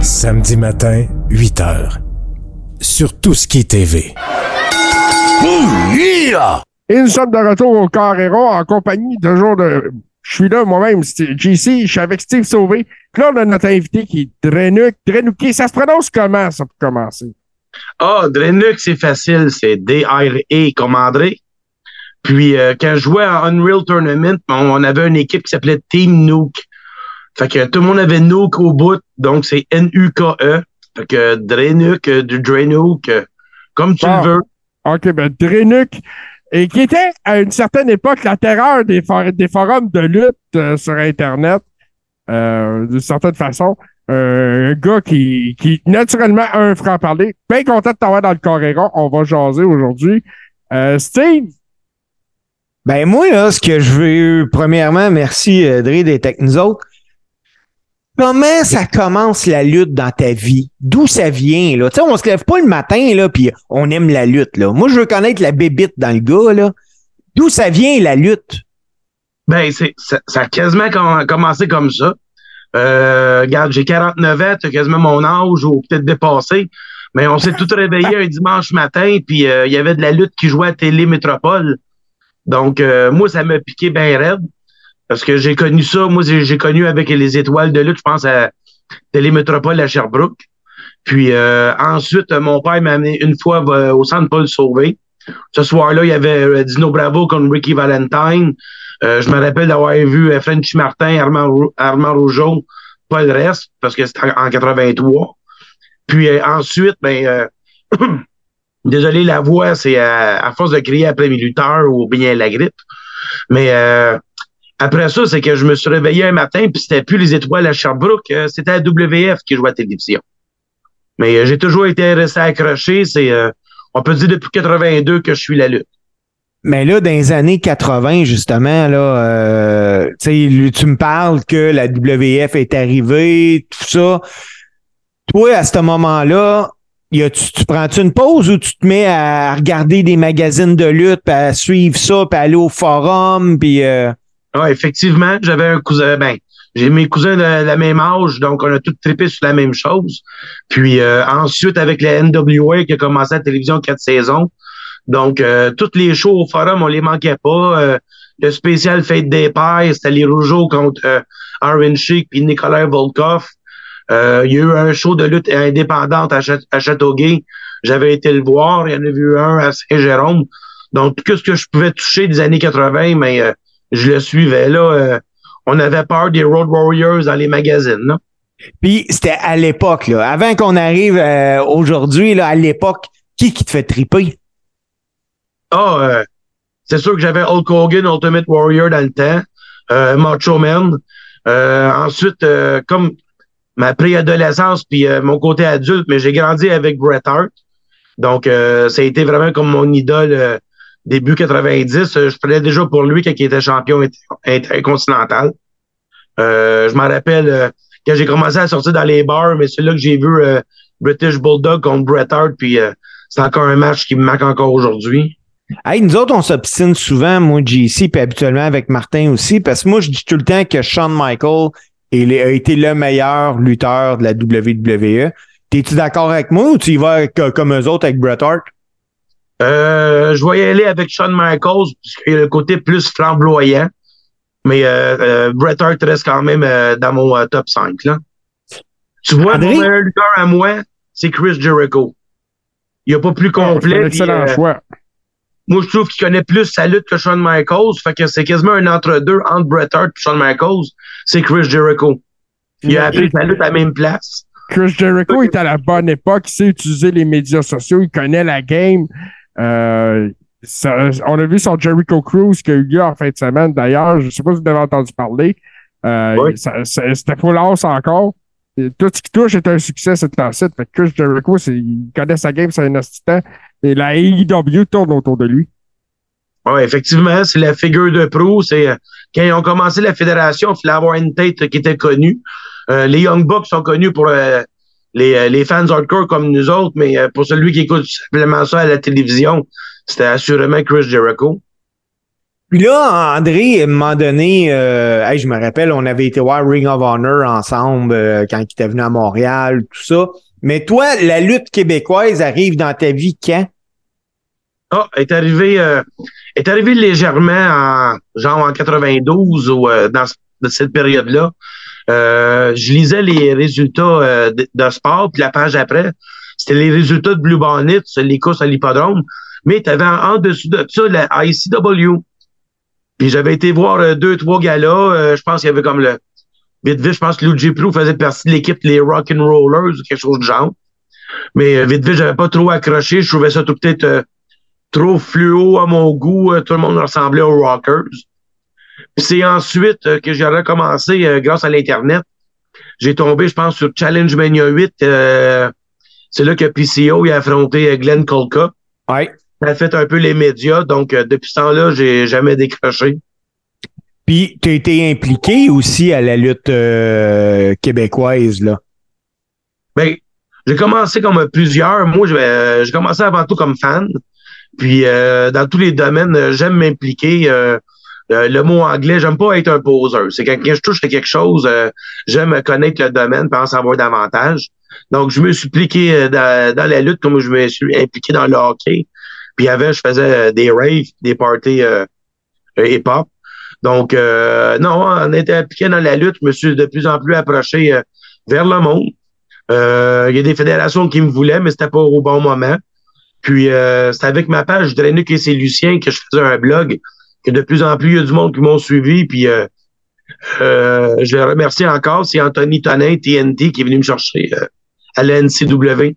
Samedi matin, 8 h. Sur tout ce qui est TV. Et nous sommes de retour au Carrero en compagnie de jour de. Je suis là moi-même, JC, je suis avec Steve Sauvé. Puis là, on a notre invité qui est Drenuc. Drenuc, ça se prononce comment, ça, pour commencer? Ah, Drenuc, c'est facile. C'est D-R-E comme André. Puis euh, quand je jouais en Unreal Tournament, on, avait une équipe qui s'appelait Team Nuke. Fait que tout le monde avait Nuke au bout, donc c'est N-U-K-E. Fait que Drenuk, du Drenuk, comme tu le veux. OK, ben Drenuk, et qui était à une certaine époque la terreur des, des forums de lutte sur Internet, d'une certaine façon. un gars qui, qui, naturellement, a un franc-parler. Bien content de t'avoir dans le Coréra. On va jaser aujourd'hui. Steve, ben moi, là, ce que je veux, premièrement, merci euh, Dre d'être avec nous autres. Comment ça commence la lutte dans ta vie? D'où ça vient, là? Tu sais, on se lève pas le matin, là, puis on aime la lutte, là. Moi, je veux connaître la bébite dans le gars, là. D'où ça vient, la lutte? Ben, c'est, ça, ça a quasiment commencé comme ça. Euh, regarde, j'ai 49 ans, as quasiment mon âge, ou peut-être dépassé. Mais on s'est tout réveillé un dimanche matin, puis euh, il y avait de la lutte qui jouait à Télé Métropole. Donc, euh, moi, ça m'a piqué bien raide. Parce que j'ai connu ça. Moi, j'ai connu avec les étoiles de lutte, je pense à Télémétropole à Sherbrooke. Puis euh, ensuite, mon père m'a amené une fois euh, au centre Paul Sauvé. Ce soir-là, il y avait Dino Bravo contre Ricky Valentine. je me rappelle d'avoir vu Frenchy Martin, Armand, Armand Rougeau, pas le reste, parce que c'était en 83. Puis ensuite, ben Désolé, la voix, c'est à, force de crier après mes lutteurs ou bien la grippe. Mais euh, après ça, c'est que je me suis réveillé un matin, puis c'était plus les étoiles à Sherbrooke, euh, c'était la WF qui jouait à la télévision. Mais euh, j'ai toujours été resté accroché. C'est, on peut dire depuis 82 que je suis la lutte. Mais là, dans les années 80, justement, là, tu me parles que la WF est arrivée, tout ça. Toi, à ce moment-là, tu, prends-tu une pause ou tu te mets à regarder des magazines de lutte, puis à suivre ça, puis aller au forum, puis... Euh... Ah, effectivement, j'avais un cousin, ben, j'ai mes cousins de, la même âge, donc on a tous trippé sur la même chose. Puis euh, ensuite, avec la NWA qui a commencé à la télévision quatre saisons, donc euh, toutes les shows au forum, on les manquait pas. Euh, le spécial Fête des Pères, c'était les Rougeaux contre euh, Aaron Chic puis Nicolas Volkov. Euh, il y a eu un show de lutte indépendante à, Châteauguay. J'avais été le voir. Il y en a vu un à Saint-Jérôme. Donc, tout ce que je pouvais toucher des années 80, mais euh, je le suivais. Là, euh, on avait peur des Road Warriors dans les magazines. Là. Puis, c'était à l'époque. là. Avant qu'on arrive aujourd'hui, là, à l'époque, qui qui te fait triper? Ah, c'est sûr que j'avais Hulk Hogan, Ultimate Warrior dans le temps. Macho Man. ensuite, comme ma préadolescence puis euh, mon côté adulte, mais j'ai grandi avec Bret Hart. Donc, euh, ça a été vraiment comme mon idole euh, début 90. je prenais déjà pour lui quand il était champion intercontinental. je m'en rappelle quand j'ai commencé à sortir dans les bars, mais c'est là que j'ai vu British Bulldog contre Bret Hart, puis c'est encore un match qui me manque encore aujourd'hui. Hey, nous autres, on s'obstine souvent, moi, JC, puis habituellement avec Martin aussi, parce que moi, je dis tout le temps que Shawn Michael il a été le meilleur lutteur de la WWE. T'es-tu d'accord avec moi ou tu y vas comme eux autres avec Bret Hart? Euh, je vais y aller avec Shawn Michaels, puisqu'il a le côté plus flamboyant. Mais euh, euh, Bret Hart reste quand même euh, dans mon euh, top 5. Là. Tu vois, mon meilleur lutteur à moi, c'est Chris Jericho. Il a pas plus complet. Oh, excellent choix. Moi, je trouve qu'il connaît plus sa lutte que Shawn Michaels. Fait que c'est quasiment un entre-deux entre Bret Hart et Shawn Michaels. C'est Chris Jericho. Il a appris sa lutte à la même place. Chris Jericho est à la bonne époque. Il sait utiliser les médias sociaux. Il connaît la game. Euh, on a vu son Jericho Cruise qui a eu lieu en fin de semaine. D'ailleurs, je ne sais pas si vous avez entendu parler. Euh, C'était full house encore. tout ce qui touche est un succès, c'est un site. Fait Chris Jericho, il connaît sa game, c'est un assistant. Et la AEW tourne autour de lui. Oui, effectivement, c'est la figure de pro. C'est euh, quand ils ont commencé la fédération, il fallait avoir une tête qui était connue. Euh, les Young Bucks sont connus pour euh, les, les, fans hardcore comme nous autres, mais pour celui qui écoute simplement ça à la télévision, c'était assurément Chris Jericho. Puis là, André, à un moment donné, je me rappelle, on avait été voir Ring of Honor ensemble quand il était venu à Montréal, tout ça. Mais toi, la lutte québécoise arrive dans ta vie quand? Ah, est arrivé, euh, est arrivé légèrement en genre en 92 ou euh, dans, cette période-là. Euh, je lisais les résultats de, sport, puis la page après, c'était les résultats de Blue Bonnet, les courses à l'hippodrome. Mais tu avais en, dessous de ça la ICW. Puis j'avais été voir deux, trois galas. je pense qu'il y avait comme le vite, vite, je pense que Luigi Prou faisait partie de l'équipe les Rock'n'Rollers ou quelque chose de genre. Mais euh, vite, vite, j'avais pas trop accroché. Je trouvais ça tout peut-être euh, trop fluo à mon goût. tout le monde ressemblait aux Rockers. c'est ensuite que j'ai recommencé grâce à l'Internet. J'ai tombé, je pense, sur Challenge Mania 8. c'est là que PCO a affronté Glenn Colca. Ouais. Ça a fait un peu les médias. Donc, depuis ce temps-là, j'ai jamais décroché. Puis, tu as été impliqué aussi à la lutte euh, québécoise, là. Ben, j'ai commencé comme plusieurs. Moi, j'ai commencé avant tout comme fan. Puis, euh, dans tous les domaines, j'aime m'impliquer. Euh, le mot anglais, j'aime pas être un poseur. C'est quand, je touche à quelque chose, j'aime connaître le domaine, pour en savoir davantage. Donc, je me suis impliqué dans, dans, la lutte comme je me suis impliqué dans le hockey. Puis avant, je faisais des raves, des parties hip-hop. Donc, euh, non, on était impliqué dans la lutte. Je me suis de plus en plus approché euh, vers le monde. Euh, il y a des fédérations qui me voulaient, mais c'était pas au bon moment. Puis, c'est avec ma page Drénuc et c'est Lucien que je faisais un blog, que de plus en plus, il y a du monde qui m'ont suivi. Puis, je le remercie encore. C'est Anthony Tonin, TNT, qui est venu me chercher à la NCW.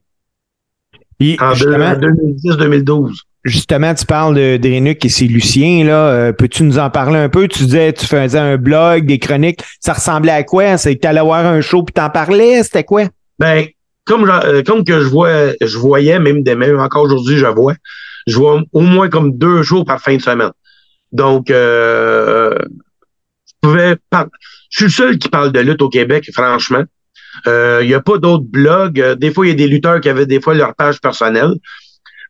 en 2010-2012 justement, tu parles de Drénuc et c'est Lucien, là. Euh, peux-tu nous en parler un peu? Tu disais, tu faisais un blog, des chroniques. Ça ressemblait à quoi? C'est que tu allais un show puis t'en parlais? C'était quoi? Ben, comme, euh, comme que je je voyais, même des même encore aujourd'hui, je vois, je vois au moins comme deux shows par fin de semaine. Donc, euh, je pouvais Je suis le seul qui parle de lutte au Québec, franchement. Il n'y a pas d'autres blogs. Des fois, il y a des lutteurs qui avaient des fois leur page personnelle.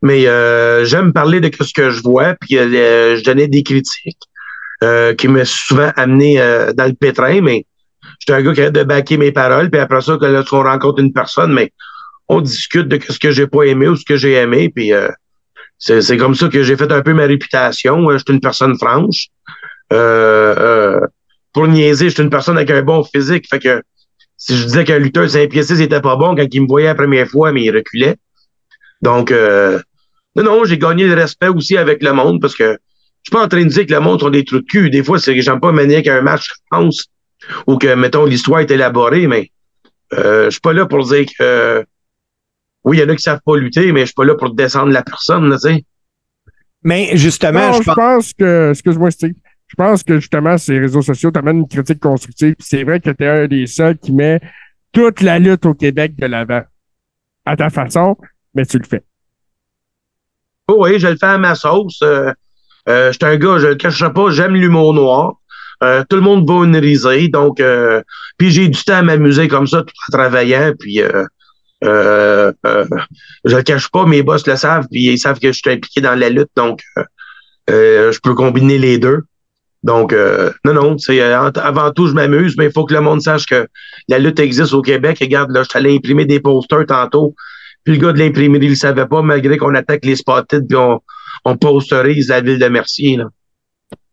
Mais euh, j'aime parler de ce que je vois, puis euh, je donnais des critiques euh, qui m'ont souvent amené dans le pétrin, mais j'étais un gars qui a de baquer mes paroles, puis après ça, quand on rencontre une personne, mais on discute de ce que j'ai pas aimé ou ce que j'ai aimé, puis c'est comme ça que j'ai fait un peu ma réputation. Je suis une personne franche. pour niaiser, je suis une personne avec un bon physique, fait que si je disais qu'un lutteur 5 pieds 6 était pas bon quand il me voyait la première fois, mais il reculait. Donc, euh, non, non, j'ai gagné le respect aussi avec le monde parce que je suis pas en train de dire que le monde ont des trous de cul. Des fois, c'est que j'aime pas mener qu'un match pense ou que, mettons, l'histoire est élaborée, mais euh, je suis pas là pour dire que oui, il y en a qui savent pas lutter, mais je suis pas là pour descendre la personne, tu sais. Mais justement, je, pense... que, excuse-moi, Steve, je pense que justement, ces réseaux sociaux t'amènent une critique constructive. C'est vrai que tu es un des seuls qui met toute la lutte au Québec de l'avant. À ta façon, mais tu le fais. Oh oui, je le fais à ma sauce. Euh, euh, je suis un gars, je le cacherai pas, j'aime l'humour noir. Euh, tout le monde va une risée, donc puis j'ai du temps à m'amuser comme ça tout en travaillant, puis je le cache pas, mes boss le savent, puis ils savent que je suis impliqué dans la lutte, donc je peux combiner les deux. Donc, non, non, avant tout, je m'amuse, mais il faut que le monde sache que la lutte existe au Québec. regarde, là, je allé imprimer des posters tantôt puis le gars de l'imprimerie, il ne savait pas, malgré qu'on attaque les spotted puis on, on posterise la ville de Mercier. Là.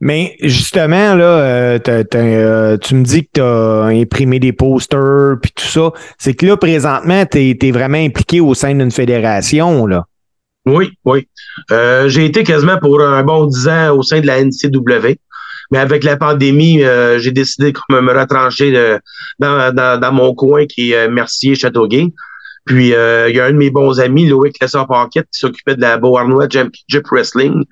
Mais justement, là, euh, euh, tu me dis que tu as imprimé des posters puis tout ça. C'est que là, présentement, tu es, vraiment impliqué au sein d'une fédération, là. Oui, oui. Euh, j'ai été quasiment pour un bon dix ans au sein de la NCW. Mais avec la pandémie, j'ai décidé de me retrancher dans, dans, dans, mon coin qui est Mercier-Châteauguay. Puis, euh, il y a un de mes bons amis, Loïc Lessard-Paquette, qui s'occupait de la Beauharnois Jeep Wrestling.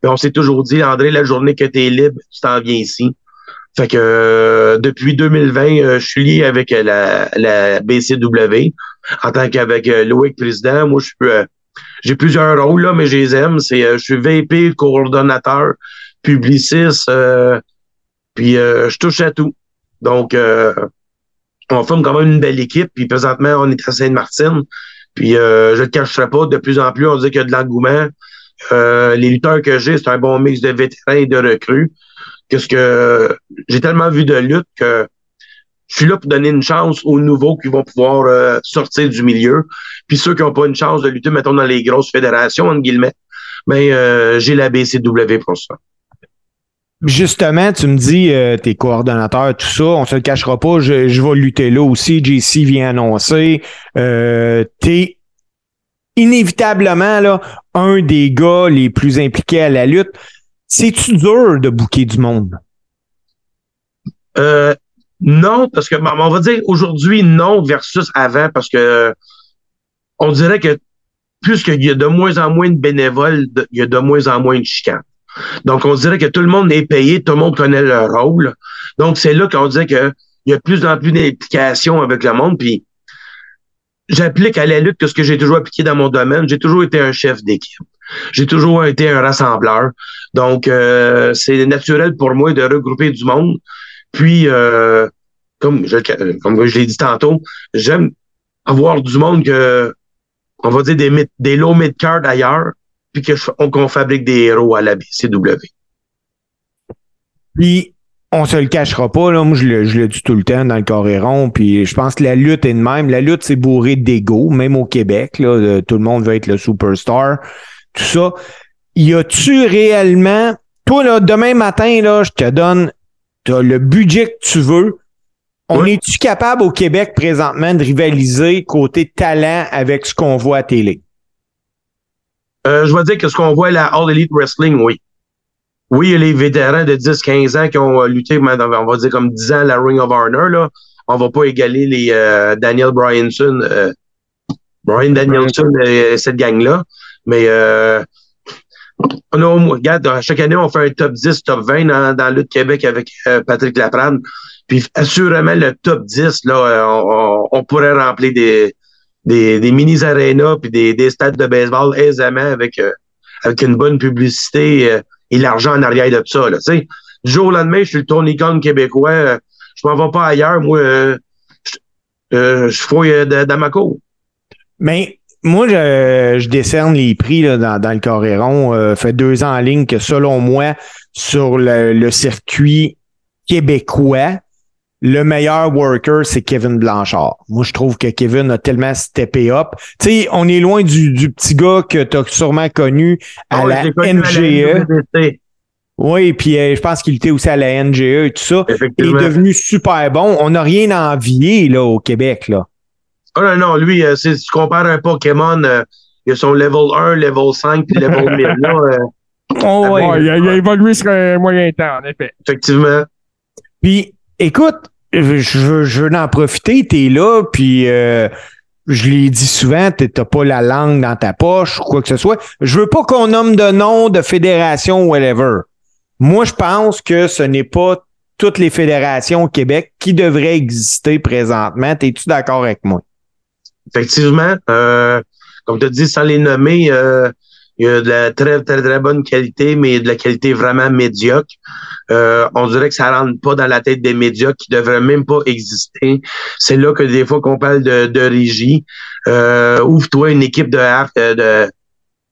Puis, on s'est toujours dit, André, la journée que tu es libre, tu t'en viens ici. Fait que euh, depuis 2020, euh, je suis lié avec la, la BCW en tant qu'avec Loïc président. Moi, je suis j'ai plusieurs rôles là, mais je les aime. C'est je suis VP, coordonnateur, publiciste, puis je touche à tout. Donc on forme quand même une belle équipe. Puis présentement, on est à Sainte-Martine. Puis euh, je ne te cacherai pas, de plus en plus, on dit qu'il y a de l'engouement. Euh, les lutteurs que j'ai, c'est un bon mix de vétérans et de recrues. Qu'est-ce que j'ai tellement vu de lutte que je suis là pour donner une chance aux nouveaux qui vont pouvoir euh, sortir du milieu. Puis ceux qui n'ont pas une chance de lutter, mettons, dans les grosses fédérations, entre guillemets, mais ben, j'ai la BCW pour ça. Justement, tu me dis, euh, tes coordonnateurs, tout ça, on se le cachera pas, je, je vais lutter là aussi. JC vient annoncer. Euh, T'es inévitablement là, un des gars les plus impliqués à la lutte. C'est-tu dur de bouquer du monde? Euh, Non, parce que on va dire aujourd'hui non versus avant, parce que on dirait que plus qu'il y a de moins en moins de bénévoles, il y a de moins en moins de chicanes. Donc, on dirait que tout le monde est payé, tout le monde connaît leur rôle. Donc, c'est là qu'on dirait qu'il y a de plus en plus d'implication avec le monde. Puis, j'applique à la lutte que ce que j'ai toujours appliqué dans mon domaine. J'ai toujours été un chef d'équipe. J'ai toujours été un rassembleur. Donc, euh, c'est naturel pour moi de regrouper du monde. Puis, euh, comme je, comme je l'ai dit tantôt, j'aime avoir du monde que, on va dire des, des low mid-card ailleurs, puis qu'on fabrique des héros à la BCW. Puis, on se le cachera pas, là. Moi, je le, je le dis tout le temps dans le coréron. Puis je pense que la lutte est de même. La lutte, c'est bourré d'ego, même au Québec. Là, tout le monde veut être le superstar. Tout ça. Y a-tu réellement. Toi, là, demain matin, là, je te donne as le budget que tu veux. On est-tu capable au Québec présentement de rivaliser côté talent avec ce qu'on voit à télé? Euh, je vais dire que ce qu'on voit à la All Elite Wrestling, oui. Oui, il y a les vétérans de 10-15 ans qui ont euh, lutté, on va dire comme 10 ans la Ring of Honor. Là. On va pas égaler les euh, Daniel Bryanson, euh, Brian Danielson et cette gang-là. Mais on a, regarde, chaque année, on fait un top 10, top 20 dans, dans Lutte Québec avec Patrick Laprade. Puis assurément, le top 10, là, on, on pourrait remplir des, des, des mini-arénas puis des, des stades de baseball aisément avec, avec une bonne publicité et l'argent en arrière de ça. Là, du jour au lendemain, je suis le Tony québécois. Euh, je m'en vais pas ailleurs. Moi, euh, je, euh, je fouille dans ma cour. Mais moi, je, je, décerne les prix là, dans, dans le Coréron. Euh, fait deux ans en ligne que selon moi, sur le, le circuit québécois, le meilleur worker, c'est Kevin Blanchard. Moi, je trouve que Kevin a tellement steppé up. Tu sais, on est loin du, du petit gars que tu as sûrement connu à, ah la, NGE. Oui, puis euh, je pense qu'il était aussi à la NGE et tout ça. Il est devenu super bon. On n'a rien à envier là, au Québec. Là. Oh non, non, lui, euh, si tu compares un Pokémon, euh, il a son level 1, level 5, puis level 1000. Là, oh, ouais, il, a, il, a, évolué sur un moyen temps, en effet. Effectivement. Puis écoute, je veux, je veux en profiter, t'es là, puis euh, je l'ai dit souvent, t'as pas la langue dans ta poche ou quoi que ce soit. Je veux pas qu'on nomme de nom de fédération whatever. Moi, je pense que ce n'est pas toutes les fédérations au Québec qui devraient exister présentement. Es-tu d'accord avec moi? Effectivement. Euh, comme tu dit, sans les nommer, euh, il y a de la très, très, très bonne qualité, mais de la qualité vraiment médiocre. Euh, on dirait que ça rentre pas dans la tête des médias qui devraient même pas exister. C'est là que des fois qu'on parle de, de régie. Euh, ouvre-toi une équipe de arc, euh, de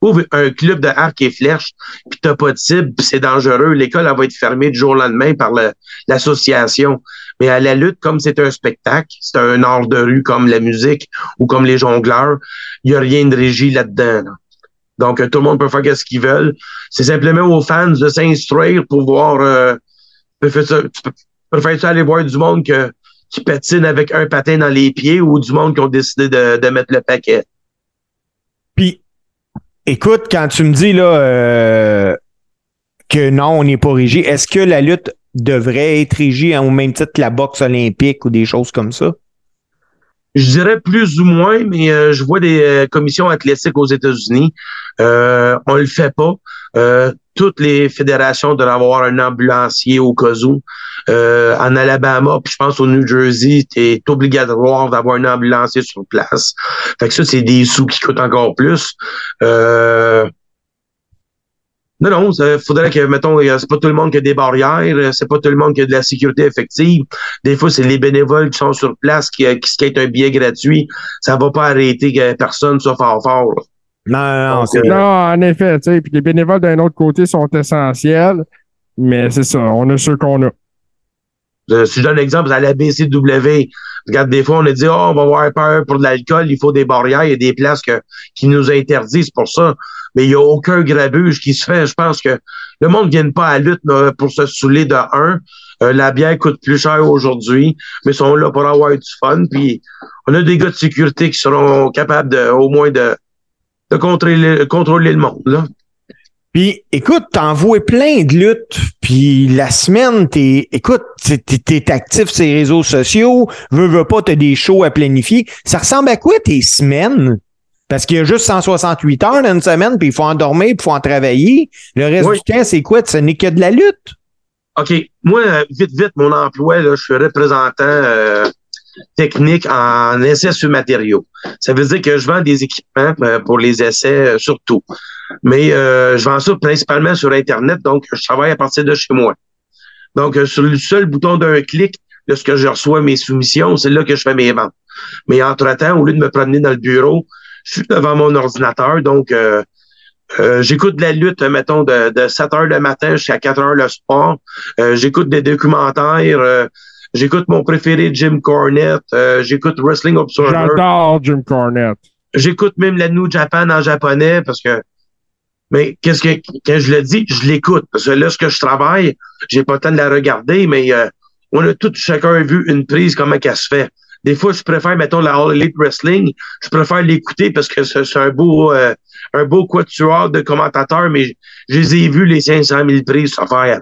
ouvre un club de arc et flèche, puis t'as pas de cible, c'est dangereux. L'école elle va être fermée du jour au lendemain par l'association. Mais à la lutte, comme c'est un spectacle, c'est un art de rue comme la musique ou comme les jongleurs, il y a rien de régie là-dedans. là donc, tout le monde peut faire ce qu'ils veulent. C'est simplement aux fans de s'instruire pour voir. Euh, tu préfères-tu aller voir du monde que, qui patine avec un patin dans les pieds ou du monde qui ont décidé de, de mettre le paquet? Puis, écoute, quand tu me dis là euh, que non, on n'est pas régi, est-ce que la lutte devrait être régie au même titre que la boxe olympique ou des choses comme ça? Je dirais plus ou moins, mais euh, je vois des euh, commissions athlétiques aux États-Unis. Euh, on le fait pas. Euh, toutes les fédérations doivent avoir un ambulancier au cas où. en Alabama, puis je pense au New Jersey, c'est obligatoire d'avoir un ambulancier sur place. Fait que ça, c'est des sous qui coûtent encore plus. Euh, non, non, il faudrait que, mettons, c'est pas tout le monde qui a des barrières, c'est pas tout le monde qui a de la sécurité effective. Des fois, c'est les bénévoles qui sont sur place qui, qui skatent un billet gratuit. Ça va pas arrêter que personne soit fort fort. Non, non, c'est... non, en effet, tu sais, puis les bénévoles d'un autre côté sont essentiels, mais c'est ça, on a ceux qu'on a. Si je donne l'exemple, à la BCW, regarde, des fois, on a dit, oh, on va avoir peur pour de l'alcool, il faut des barrières, il y a des places que, qui nous interdisent pour ça mais il n'y a aucun grabuge qui se fait. Je pense que le monde ne vient pas à la lutte pour se saouler de un. Euh, la bière coûte plus cher aujourd'hui, mais ils sont là pour avoir du fun. Puis on a des gars de sécurité qui seront capables de, au moins de, de contrôler, contrôler le monde. Là. Puis, écoute, t'envoies plein de luttes, puis la semaine, t'es, écoute, t'es, t'es actif sur les réseaux sociaux, veux, veux pas, t'as des shows à planifier. Ça ressemble à quoi tes semaines? Parce qu'il y a juste 168 heures dans une semaine, puis il faut en dormir, puis il faut en travailler. Le reste du temps, c'est quoi? Ce n'est que de la lutte. OK. Moi, vite, vite, mon emploi, là, je suis représentant euh, technique en essais sur matériaux. Ça veut dire que je vends des équipements euh, pour les essais euh, surtout. Mais euh, je vends ça principalement sur Internet, donc je travaille à partir de chez moi. Donc, sur le seul bouton d'un clic, lorsque je reçois mes soumissions, c'est là que je fais mes ventes. Mais entre-temps, au lieu de me promener dans le bureau, je suis devant mon ordinateur, donc j'écoute de la lutte, mettons, de, de 7 heures le matin jusqu'à 4 heures le soir. j'écoute des documentaires. J'écoute mon préféré Jim Cornette. Euh, j'écoute Wrestling Observer. J'adore Jim Cornette. J'écoute même la New Japan en japonais parce que. Mais qu'est-ce que quand je le dis, je l'écoute parce que lorsque je travaille, j'ai pas le temps de la regarder, mais euh, on a tout chacun vu une prise comment qu'elle se fait. Des fois, je préfère, mettons, la All Elite Wrestling, je préfère l'écouter parce que c'est un beau, euh, un beau quatuor de commentateurs, mais je les ai vus les 500 000 prises se faire.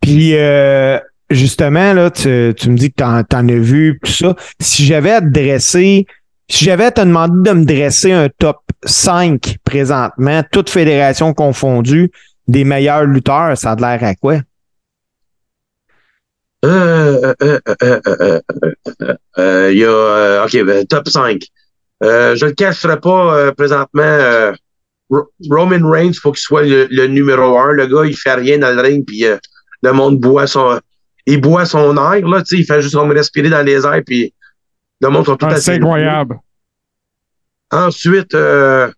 Puis euh, justement, là, tu, me dis que tu en, as vu tout ça. Si j'avais dresser, si j'avais à te demander de me dresser un top 5 présentement, toutes fédérations confondues, des meilleurs lutteurs, ça a l'air à quoi? Euh, euh, il y a OK, ben, top 5. je le cacherai pas présentement. Roman Reigns, faut qu'il soit le, numéro un. Le gars, il fait rien dans le ring, puis le monde boit son, il boit son air, là, tu sais, il fait juste respirer dans les airs, puis le monde sont tout ah, C'est incroyable. Ensuite, euh,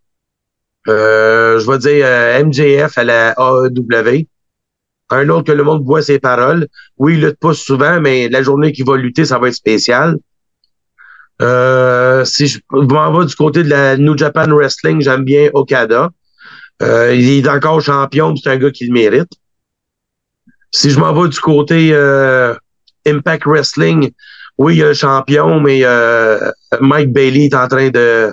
euh, je vais dire euh, MJF à la AEW. Un autre que le monde boit ses paroles. Oui, il lutte pas souvent, mais la journée qu'il va lutter, ça va être spécial. Euh, si je m'en vais du côté de la New Japan Wrestling, j'aime bien Okada. Euh, il est encore champion, c'est un gars qui le mérite. Si je m'en vais du côté euh, Impact Wrestling, oui, il y a le champion, mais euh, Mike Bailey est en train de,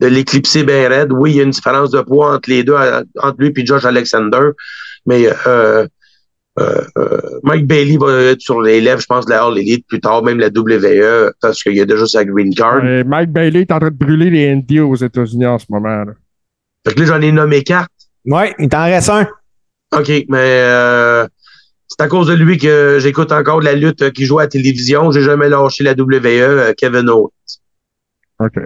de l'éclipser bien raide. Oui, il y a une différence de poids entre les deux, entre lui et Josh Alexander. Mais euh, Mike Bailey va être sur les lèvres, je pense, de la All Elite plus tard, même la WWE, parce qu'il y a déjà sa green card. Mike Bailey est en train de brûler les ND aux États-Unis en ce moment. Là. Fait que là, j'en ai nommé quatre. Oui, il t'en reste un. OK, mais c'est à cause de lui que j'écoute encore de la lutte qui joue à la télévision. J'ai jamais lâché la WWE, euh, Kevin Owens. OK.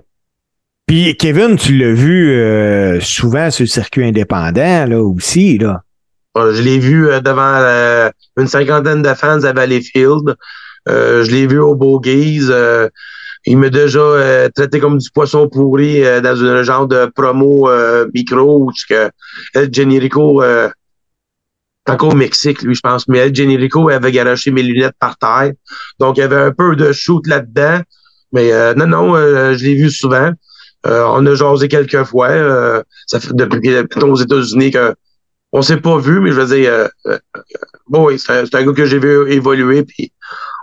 Puis Kevin, tu l'as vu euh, souvent sur le circuit indépendant là aussi là. je l'ai vu euh, devant une cinquantaine de fans à Valleyfield. je l'ai vu au Bogies. il m'a déjà traité comme du poisson pourri dans un genre de promo micro où que Jenny Rico encore au Mexique, lui, je pense. Mais Generico avait garoché mes lunettes par terre. Donc, il y avait un peu de shoot là-dedans. Mais euh, non, non, euh, je l'ai vu souvent. Euh, on a jasé quelques fois. ça fait depuis qu'il est aux États-Unis que on s'est pas vu, mais je veux dire, bon, oui, c'est un, gars que j'ai vu évoluer. Puis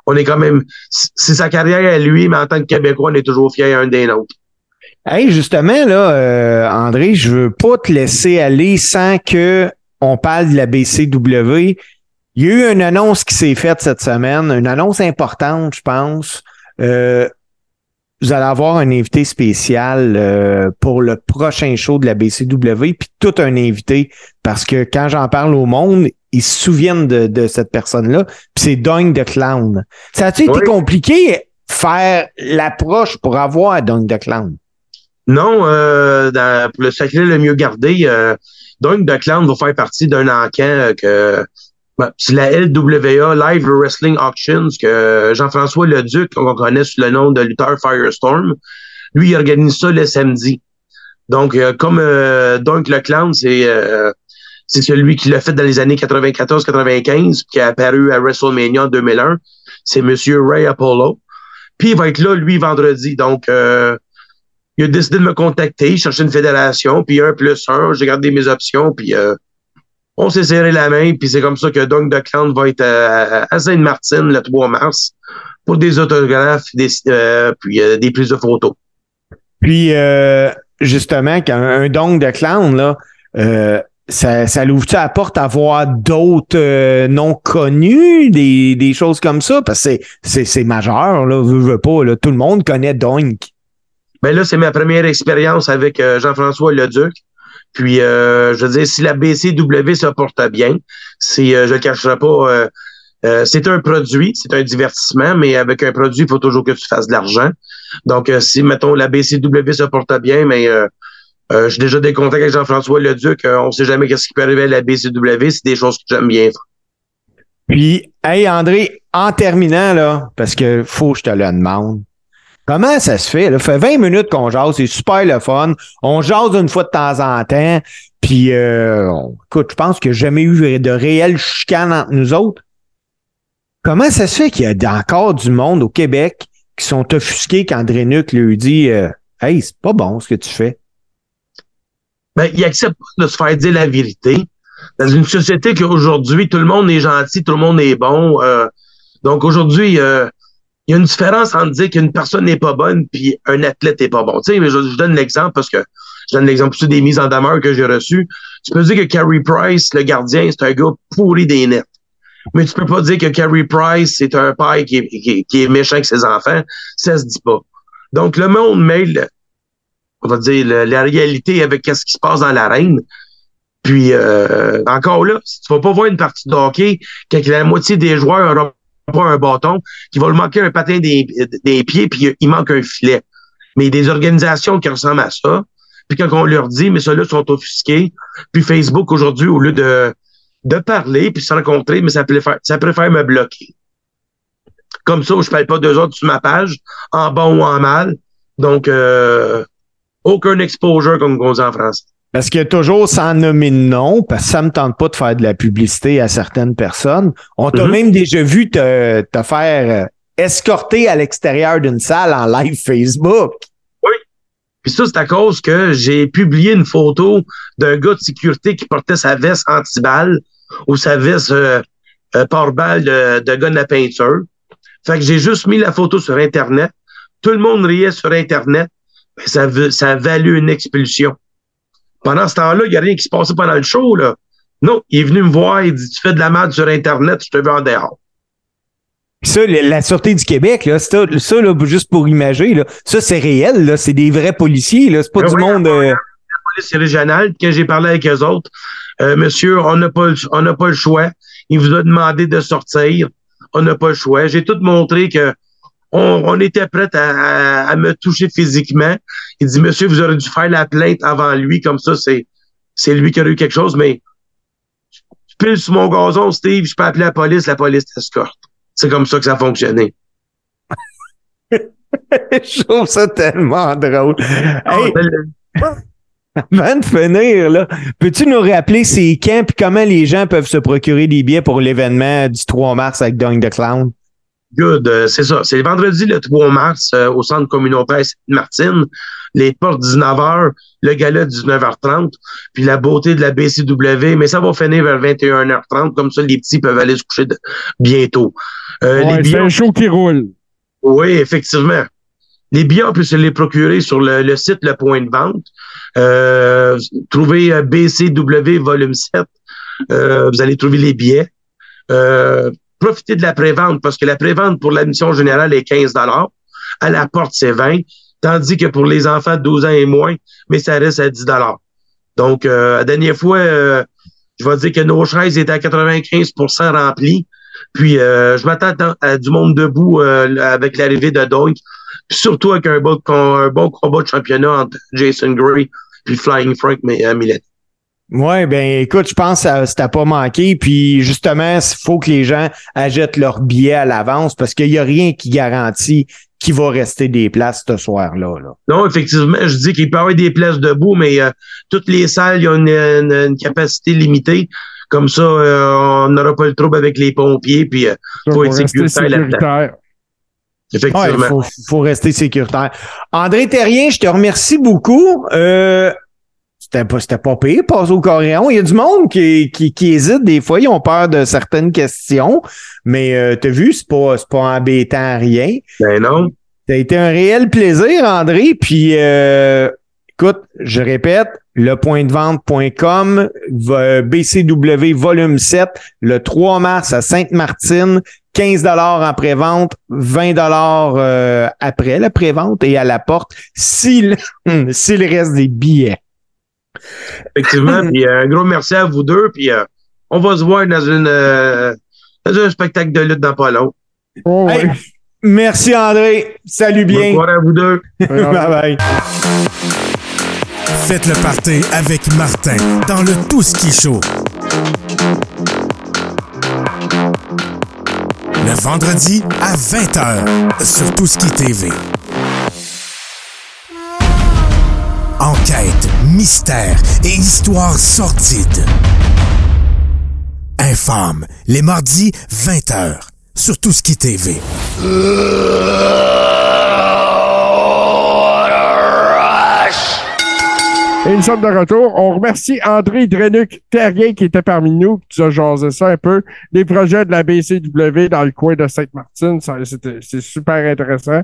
on est quand même, c'est sa carrière à lui, mais en tant que Québécois, on est toujours fiers un des nôtres. Hey, justement, là, André, je veux pas te laisser aller sans que on parle de la BCW. Il y a eu une annonce qui s'est faite cette semaine, une annonce importante, je pense. Euh, vous allez avoir un invité spécial euh, pour le prochain show de la BCW, puis tout un invité, parce que quand j'en parle au monde, ils se souviennent de, cette personne-là, puis c'est Dong de Clown. Ça a-tu été compliqué faire l'approche pour avoir Dong de Clown? Non, euh, dans, pour le secret le mieux gardé, euh, donc, The Clown va faire partie d'un encan euh, que ben, c'est la LWA Live Wrestling Auctions que Jean-François Leduc, qu'on connaît sous le nom de lutteur Firestorm, lui, il organise ça le samedi. Donc, euh, comme euh, donc le clown, c'est c'est celui qui l'a fait dans les années 94-95, qui a apparu à WrestleMania 2001. C'est Monsieur Ray Apollo. Puis il va être là, lui, vendredi. Donc, il a décidé de me contacter, chercher une fédération, puis un plus un, j'ai gardé mes options, puis euh, on s'est serré la main, puis c'est comme ça que de Clown va être à, Sainte-Martine le 3 mars pour des autographes, euh, puis euh, des prises de photos. Puis justement, quand un de Clown, là, euh, ça, ça l'ouvre-tu la porte à voir d'autres euh, non connus, des, choses comme ça? Parce que c'est, c'est, majeur, là, veux, veux pas, là. Tout le monde connaît Doink. Ben là, c'est ma première expérience avec euh, Jean-François Leduc. Puis, euh, je veux dire, si la BCW se porte bien, c'est, je ne cacherai pas, c'est un produit, c'est un divertissement, mais avec un produit, il faut toujours que tu fasses de l'argent. Donc, si, mettons, la BCW se porte bien, mais euh, j'ai déjà des contacts avec Jean-François Leduc. Euh, on sait jamais qu'est-ce qui peut arriver à la BCW. C'est des choses que j'aime bien Puis, hey, André, en terminant, là, parce que faut que je te le demande. Comment ça se fait? Ça fait 20 minutes qu'on jase, c'est super le fun. On jase une fois de temps en temps. Puis, euh, écoute, je pense qu'il n'y a jamais eu de réelle chicane entre nous autres. Comment ça se fait qu'il y a encore du monde au Québec qui sont offusqués quand Nuc lui dit euh, Hey, c'est pas bon ce que tu fais? ben, il accepte de se faire dire la vérité. Dans une société qu'aujourd'hui, tout le monde est gentil, tout le monde est bon. Euh, donc aujourd'hui, euh, il y a une différence entre dire qu'une personne n'est pas bonne puis un athlète n'est pas bon. Tu sais, je, je donne l'exemple parce que je donne l'exemple aussi des mises en demeure que j'ai reçues. Tu peux dire que Carey Price, le gardien, c'est un gars pourri des nets. Mais tu peux pas dire que Carey Price, c'est un père qui est, méchant avec ses enfants. Ça se dit pas. Donc, le monde mêle on va dire, la réalité avec ce qui se passe dans l'arène. Puis euh, encore là, tu vas pas voir une partie de hockey, quand la moitié des joueurs pas un bâton, qui va lui manquer un patin des, des pieds, puis il manque un filet. Mais des organisations qui ressemblent à ça, puis quand on leur dit, mais ceux-là sont offusqués, puis Facebook aujourd'hui, au lieu de, de parler, puis se rencontrer, mais ça préfère, ça me bloquer. Comme ça, je parle pas d'eux autres sur ma page, en bon ou en mal. Donc, euh, aucun exposure, comme on dit en France. Parce qu'il y a toujours sans nommer de nom, parce que ça me tente pas de faire de la publicité à certaines personnes. On t'a mm-hmm. même déjà vu te, te faire euh, escorter à l'extérieur d'une salle en live Facebook. Oui. Puis ça, c'est à cause que j'ai publié une photo d'un gars de sécurité qui portait sa veste anti-balle ou sa veste euh, euh pare-balle de, de gars de la peinture. Fait que j'ai juste mis la photo sur Internet. Tout le monde riait sur Internet ça, ça a valu une expulsion. Pendant ce temps-là, il n'y a rien qui se passait pendant le show. Là. Non, il est venu me voir, il dit Tu fais de la merde sur Internet, je te veux en dehors. Ça, la Sûreté du Québec, là, ça, ça là, juste pour imaginer, là, ça, c'est réel, là, c'est des vrais policiers, là, c'est pas ben du monde. Euh... La police régionale, quand j'ai parlé avec eux autres, euh, monsieur, on n'a pas, on n'a pas le choix. Il vous a demandé de sortir. On n'a pas le choix. J'ai tout montré que on, était prêt à, me toucher physiquement. Il dit, monsieur, vous aurez dû faire la plainte avant lui, comme ça, c'est, c'est lui qui a eu quelque chose, mais je pile sur mon gazon, Steve, je peux appeler la police, la police t'escorte. C'est comme ça que ça a fonctionné. je trouve ça tellement drôle. Ah, hey, avant de finir, là, peux-tu nous rappeler ces camps et comment les gens peuvent se procurer des billets pour l'événement du 3 mars avec Doing the Clown? Good, euh, c'est ça. C'est le vendredi le 3 mars euh, au centre communautaire Sainte-Martine. Les portes 19h, le gala 19h30, puis la beauté de la BCW, mais ça va finir vers 21h30, comme ça les petits peuvent aller se coucher bientôt. Euh, les billets, c'est un show qui roule. Oui, effectivement. Les billets, on peut se les procurer sur le, site Le Point de Vente. Euh, trouvez BCW volume 7. vous allez trouver les billets. Euh, profitez de la prévente parce que la prévente pour l'admission générale est 15 À la porte, c'est 20 tandis que pour les enfants de 12 ans et moins, mais ça reste à 10 Donc, euh, la dernière fois, euh, je vais dire que nos chaises étaient à 95% remplies. Puis, euh, je m'attends à, du monde debout euh, avec l'arrivée de Doink. Surtout avec un bon, combat de championnat entre Jason Gray puis Flying Frank Millet. Oui, ben écoute, je pense que ça pas manqué. Puis justement, il faut que les gens achètent leurs billets à l'avance parce qu'il n'y a rien qui garantit qu'il va rester des places ce soir-là. Non, effectivement, je dis qu'il peut y avoir des places debout, mais euh, toutes les salles, il y a une, capacité limitée. Comme ça, euh, on n'aura pas le trouble avec les pompiers, puis il euh, faut être sécuritaire. Effectivement. Il faut, rester sécuritaire. André Terrien, je te remercie beaucoup. Euh, c'était pas, pas pire, passer au coréon. Il y a du monde qui, qui, qui, hésite des fois, ils ont peur de certaines questions, mais euh, t'as vu, c'est pas, c'est pas embêtant rien. Ben non. Ça a été un réel plaisir, André, puis euh, Écoute, je répète, lepointdevente.com, BCW volume 7, le 3 mars à Sainte-Martine, 15 dollars en pré-vente, 20 dollars euh, après la pré-vente et à la porte s'il s'il reste des billets. Effectivement, puis euh, un gros merci à vous deux, puis euh, on va se voir dans une dans un spectacle de lutte dans pas long. Oh, Hey, merci André, salut bien. Bonne soirée à vous deux. bye bye. Faites le party avec Martin dans le Touski Show. Le vendredi à 20h sur Touski TV. Enquête, mystère et histoire sordide. Infâme, les mardis 20h sur Touski TV. Et nous sommes de retour. On remercie André Drenuc Terrien qui était parmi nous, qui nous a jasé ça un peu. Les projets de la BCW dans le coin de Sainte-Martine, c'est super intéressant.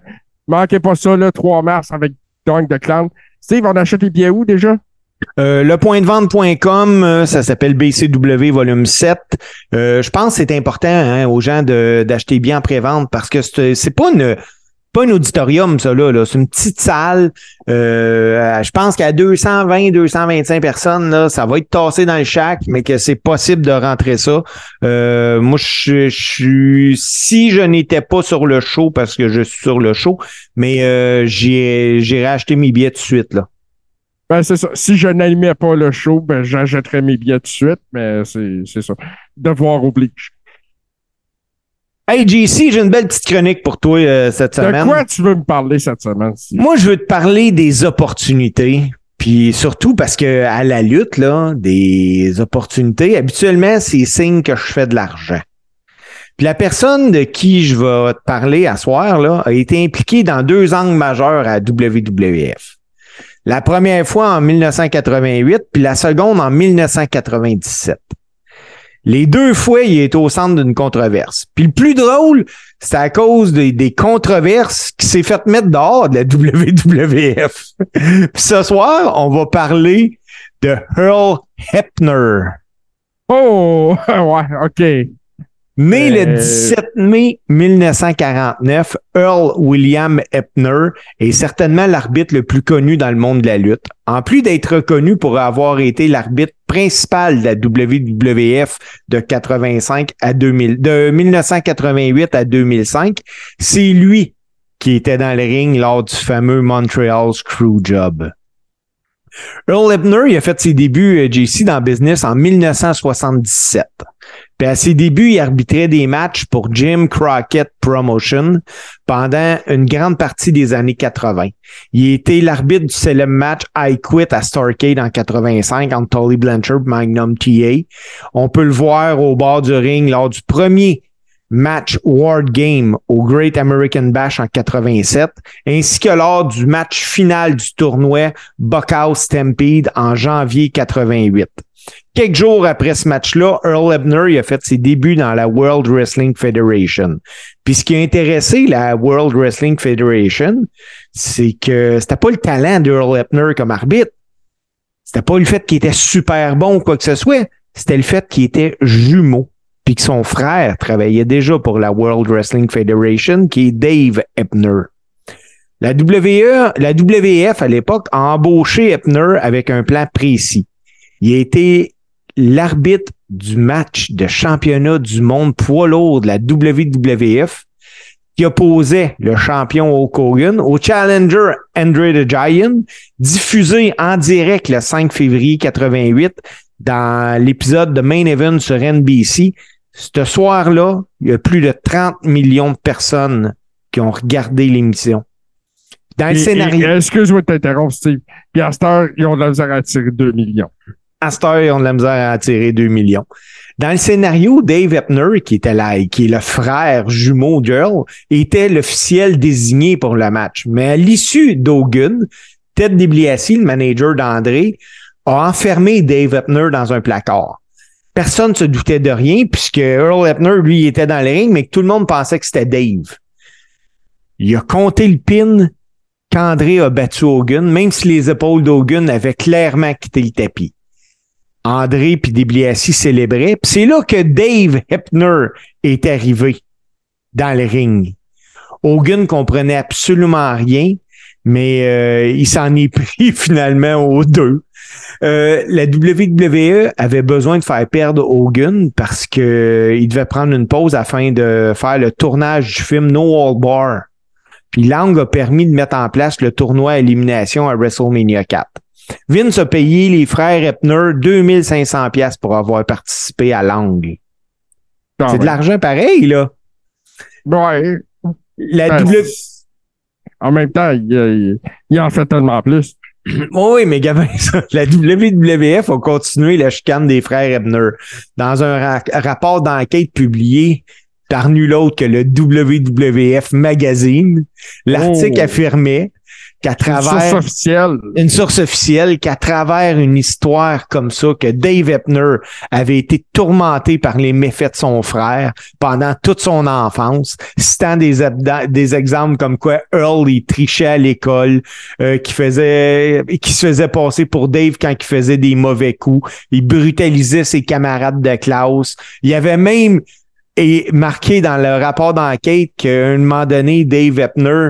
Manquez pas ça le 3 mars avec Dunk de Clown. Steve, on achète les billets où déjà? Euh, lepointdevente.com, euh, ça s'appelle BCW volume 7. Euh, je pense que c'est important hein, aux gens d'acheter bien en pré-vente parce que c'est pas une pas un auditorium, ça là. là. C'est une petite salle. Euh, je pense qu'à 220, 225 personnes, là, ça va être tassé dans le chac, mais que c'est possible de rentrer ça. Euh, moi, je suis si je n'étais pas sur le show parce que je suis sur le show, mais euh, j'ai j'irai acheter mes billets tout de suite là. Ben, c'est ça. Si je n'animais pas le show, ben, j'achèterais mes billets tout de suite, mais c'est c'est ça. Devoir oblige. Hey JC, j'ai une belle petite chronique pour toi euh, cette De semaine. quoi tu veux me parler cette semaine? Steve? Moi, je veux te parler des opportunités. Puis surtout parce que à la lutte, là, des opportunités, habituellement, c'est signe que je fais de l'argent. Puis la personne de qui je vais te parler à soir, là, a été impliquée dans deux angles majeurs à WWF. La première fois en 1988, puis la seconde en 1997. Les deux fois, il est au centre d'une controverse. Puis le plus drôle, c'est à cause des, controverses qui s'est fait mettre dehors de la WWF. Puis ce soir, on va parler de Earl Hepner. Oh! ouais, OK. Euh. le 17 mai 1949, Earl William Hepner est certainement l'arbitre le plus connu dans le monde de la lutte. En plus d'être reconnu pour avoir été l'arbitre principal de la WWF de 85 à 2000, de 1988 à 2005, c'est lui qui était dans le ring lors du fameux Montreal Screwjob. Earl Hebner, il a fait ses débuts, euh, JC, dans le business en 1977. Puis à ses débuts, il arbitrait des matchs pour Jim Crockett Promotion pendant une grande partie des années 80. Il était l'arbitre du célèbre match I Quit à Starcade en 85 entre Tully Blanchard et Magnum TA. On peut le voir au bord du ring lors du premier match World Game au Great American Bash en 87, ainsi que lors du match final du tournoi Buckhouse Stampede en janvier 88. Quelques jours après ce match-là, Earl Hebner il a fait ses débuts dans la World Wrestling Federation. Puis ce qui a intéressé la World Wrestling Federation, c'est que c'était pas le talent d'Earl Hebner comme arbitre. C'était pas le fait qu'il était super bon ou quoi que ce soit. C'était le fait qu'il était jumeau. Puis que son frère travaillait déjà pour la World Wrestling Federation, qui est Dave Hebner. La WE, la WF à l'époque a embauché Hebner avec un plan précis. Il a été l'arbitre du match de championnat du monde poids lourd de la WWF qui opposait le champion Hulk Hogan au challenger Andre the Giant, diffusé en direct le 5 février 88 dans l'épisode de Main Event sur NBC. Ce soir-là, il y a plus de 30 millions de personnes qui ont regardé l'émission. Dans le scénario, et- Excuse-moi de t'interrompre, Steve. Puis à cette heure, ils ont de la misère à tirer 2 millions. À cette heure, ils ont de la misère à attirer 2 millions. Dans le scénario, Dave Epner, qui était là, qui est le frère jumeau d'Earl, était l'officiel désigné pour le match. Mais à l'issue d'Hogan, Ted DiBiase, le manager d'André, a enfermé Dave Epner dans un placard. Personne ne se doutait de rien puisque Earl Epner, lui, était dans le ring, mais que tout le monde pensait que c'était Dave. Il a compté le pin qu'André a battu Hogan, même si les épaules d'Hogan avaient clairement quitté le tapis. André puis DiBiase célébraient. C'est là que Dave Hepner est arrivé dans le ring. Hogan comprenait absolument rien, mais euh, il s'en est pris finalement aux deux. Euh, la WWE avait besoin de faire perdre Hogan parce que euh, devait prendre une pause afin de faire le tournage du film No All Bar. Puis l'angle a permis de mettre en place le tournoi élimination à WrestleMania 4. Vince a payé les frères Epner 2500 pièces pour avoir participé à l'angle. Ah C'est de l'argent pareil, là. Ouais. La Ben, W... En même temps, il, il- il en fait tellement plus. Oui, mais Gavin, la WWF a continué la chicane des frères Ebner. Dans un ra- rapport d'enquête publié par nul autre que le WWF Magazine, l'article Oh. affirmait qu'à Une travers source officielle. une source officielle qu'à travers une histoire comme ça, que Dave Epner avait été tourmenté par les méfaits de son frère pendant toute son enfance, citant des exemples comme quoi Earl, il trichait à l'école, euh, qui faisait, qui se faisait passer pour Dave quand il faisait des mauvais coups, il brutalisait ses camarades de classe, il y avait même et marqué dans le rapport d'enquête qu'à un moment donné, Dave Epner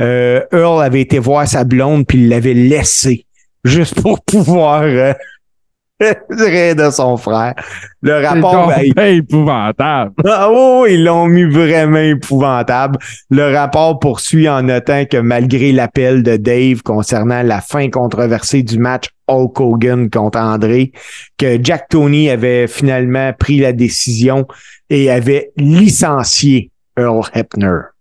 euh, Earl avait été voir sa blonde puis il l'avait laissé juste pour pouvoir euh, de son frère. Le rapport, donc ben, épouvantable. ah oui, ils l'ont mis vraiment épouvantable. Le rapport poursuit en notant que malgré l'appel de Dave concernant la fin controversée du match Hulk Hogan contre André, que Jack Tony avait finalement pris la décision et avait licencié Earl Hebner.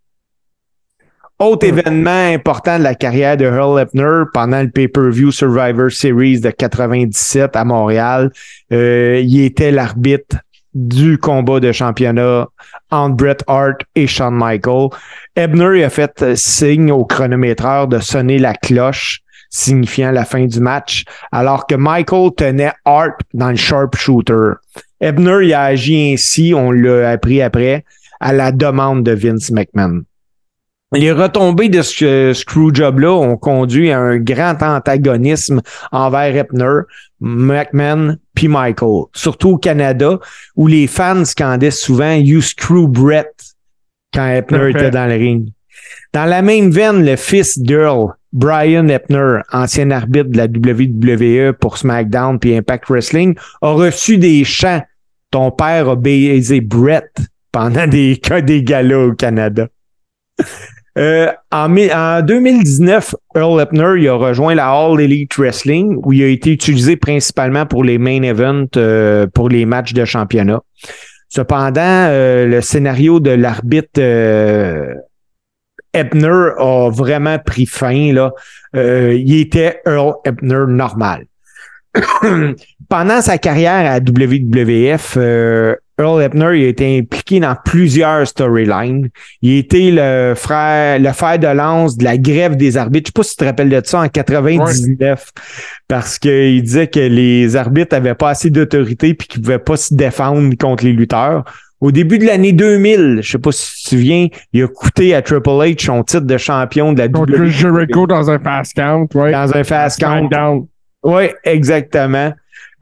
Autre événement important de la carrière de Earl Hebner pendant le pay-per-view Survivor Series de 97 à Montréal, euh, il était l'arbitre du combat de championnat entre Bret Hart et Shawn Michael. Ebner a fait signe au chronométreur de sonner la cloche signifiant la fin du match, alors que Michael tenait Hart dans le sharpshooter. Ebner a agi ainsi, on l'a appris après, à la demande de Vince McMahon. Les retombées de ce screwjob-là ont conduit à un grand antagonisme envers Hebner, McMahon puis Michael, surtout au Canada, où les fans scandaient souvent You screw Brett quand Parfait. était dans le ring. Dans la même veine, le fils d'Earl, Brian Hebner, ancien arbitre de la WWE pour SmackDown puis Impact Wrestling, a reçu des chants. Ton père a baisé Brett pendant des, des galas au Canada. Euh, en, mi- en 2019, Earl Hebner il a rejoint la All Elite Wrestling où il a été utilisé principalement pour les main events, euh, pour les matchs de championnat. Cependant, euh, le scénario de l'arbitre Hebner a vraiment pris fin. Là. Il était Earl Hebner normal. Pendant sa carrière à WWF, euh, Earl Hebner il a été impliqué dans plusieurs storylines. Il était le frère, le fer de lance de la grève des arbitres. Je sais pas si tu te rappelles de ça en 99, parce qu'il disait que les arbitres avaient pas assez d'autorité puis qu'ils pouvaient pas se défendre contre les lutteurs. Au début de l'année 2000, je sais pas si tu te souviens, il a coûté à Triple H son titre de champion de la WWE Jericho dans un fast count, ouais. dans un fast count. Oui, exactement.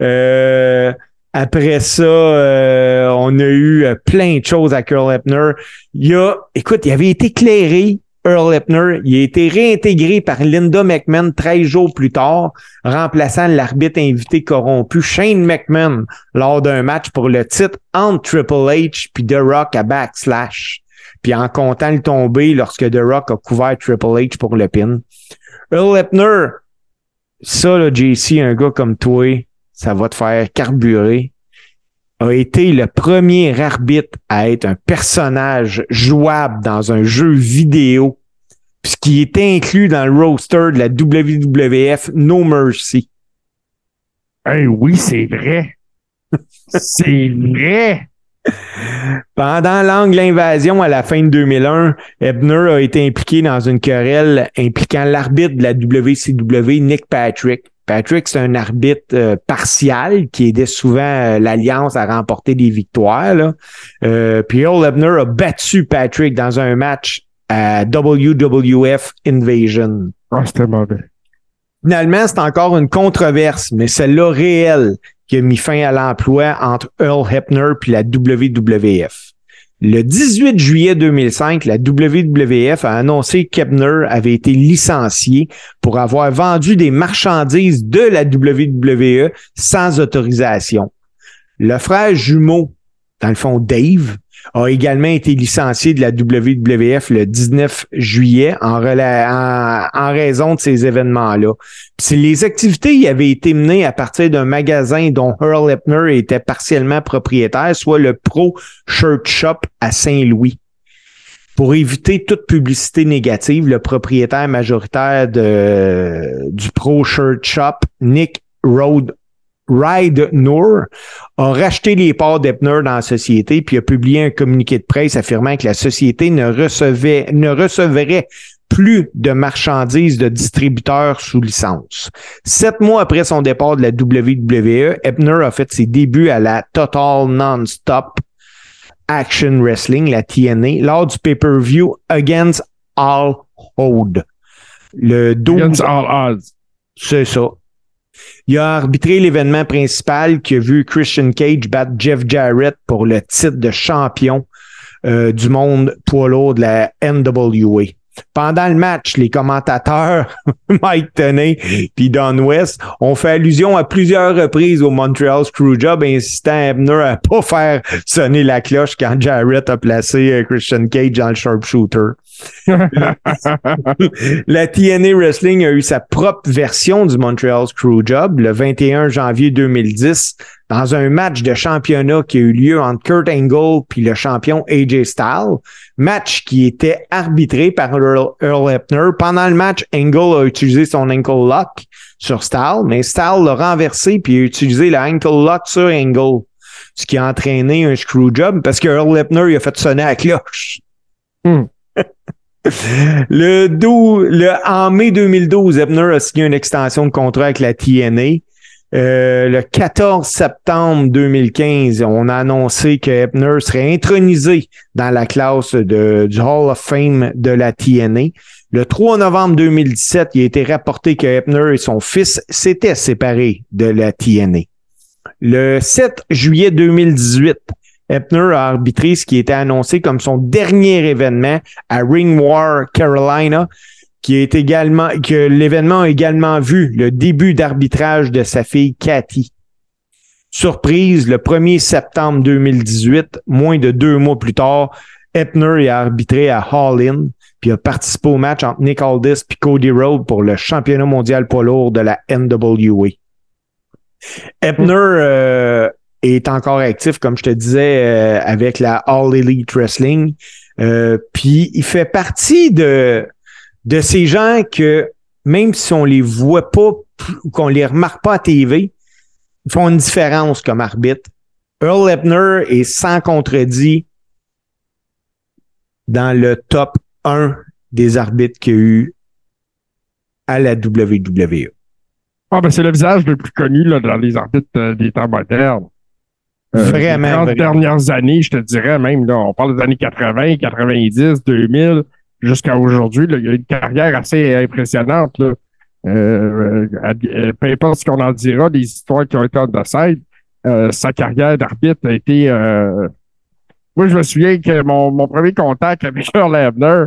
Euh, après ça, euh, on a eu euh, plein de choses avec Earl Hebner. Il a, écoute, il avait été éclairé, Earl Hebner. Il a été réintégré par Linda McMahon 13 jours plus tard, remplaçant l'arbitre invité corrompu Shane McMahon lors d'un match pour le titre entre Triple H puis The Rock à Backslash. Puis en comptant le tombé lorsque The Rock a couvert Triple H pour le pin. Earl Hebner, ça, là, JC, un gars comme toi, ça va te faire carburer, a été le premier arbitre à être un personnage jouable dans un jeu vidéo, puis qui était inclus dans le roster de la WWF No Mercy. Hey, oui, c'est vrai. c'est vrai. Pendant l'angle invasion à la fin de 2001, Ebner a été impliqué dans une querelle impliquant l'arbitre de la WCW, Nick Patrick. Patrick, c'est un arbitre euh, partial qui aidait souvent euh, l'Alliance à remporter des victoires. Là. Euh, puis Earl Ebner a battu Patrick dans un match à WWF Invasion. Ah, c'était mauvais. Finalement, c'est encore une controverse, mais celle-là réelle qui a mis fin à l'emploi entre Earl Hebner puis la WWF. Le 18 juillet 2005, la WWF a annoncé qu'Ebner avait été licencié pour avoir vendu des marchandises de la WWE sans autorisation. Le frère jumeau, dans le fond Dave, a également été licencié de la WWF le 19 juillet en, raison de ces événements-là. Les activités y avaient été menées à partir d'un magasin dont Earl Epner était partiellement propriétaire, soit le Pro Shirt Shop à Saint-Louis. Pour éviter toute publicité négative, le propriétaire majoritaire de, du Pro Shirt Shop, Nick Road Ride Noor a racheté les parts d'Epner dans la société puis a publié un communiqué de presse affirmant que la société ne recevait, ne recevrait plus de marchandises de distributeurs sous licence. Sept mois après son départ de la WWE, Epner a fait ses débuts à la Total Non-Stop Action Wrestling, la TNA, lors du pay-per-view Against All Hold. Le 12... Against All Odds. C'est ça. Il a arbitré l'événement principal qui a vu Christian Cage battre Jeff Jarrett pour le titre de champion euh, du monde poids lourd de la NWA. Pendant le match, les commentateurs Mike Tenney et Don West ont fait allusion à plusieurs reprises au Montreal Screwjob, insistant à Ebner à pas faire sonner la cloche quand Jarrett a placé euh, Christian Cage dans le sharpshooter. La TNA Wrestling a eu sa propre version du Montreal Screwjob le 21 janvier 2010 dans un match de championnat qui a eu lieu entre Kurt Angle puis le champion AJ Styles. Match qui était arbitré par Earl, Earl Pendant le match, Angle a utilisé son ankle lock sur Styles, mais Styles l'a renversé puis a utilisé le ankle lock sur Angle, ce qui a entraîné un screwjob parce que Earl Epner a fait sonner la cloche. Hmm. Le, 12, le en mai 2012, Ebner a signé une extension de contrat avec la TNA. Euh, le 14 septembre 2015, on a annoncé que Ebner serait intronisé dans la classe de, du Hall of Fame de la TNA. Le 3 novembre 2017, il a été rapporté que Ebner et son fils s'étaient séparés de la TNA. Le 7 juillet 2018, Epner a arbitré ce qui était annoncé comme son dernier événement à Ring War, Carolina, qui est également, que l'événement a également vu le début d'arbitrage de sa fille Cathy. Surprise, le 1er septembre 2018, moins de deux mois plus tard, Epner a arbitré à Hall puis a participé au match entre Nick Aldis et Cody Rhodes pour le championnat mondial poids lourd de la NWA. Epner euh, est encore actif, comme je te disais, euh, avec la All Elite Wrestling. Euh, puis il fait partie de, de ces gens que même si on les voit pas ou qu'on les remarque pas à TV, ils font une différence comme arbitre. Earl Epner est sans contredit dans le top 1 des arbitres qu'il y a eu à la WWE. Ah, ben c'est le visage le plus connu là, dans les arbitres euh, des temps modernes. Euh, vraiment. Les dernières années, je te dirais même, là, on parle des années 80, 90, 2000, jusqu'à aujourd'hui, il y a une carrière assez impressionnante. Là. Euh, euh, peu importe ce qu'on en dira, les histoires qui ont été en side, euh, sa carrière d'arbitre a été... Euh, moi, je me souviens que mon, mon premier contact avec Earl Abner,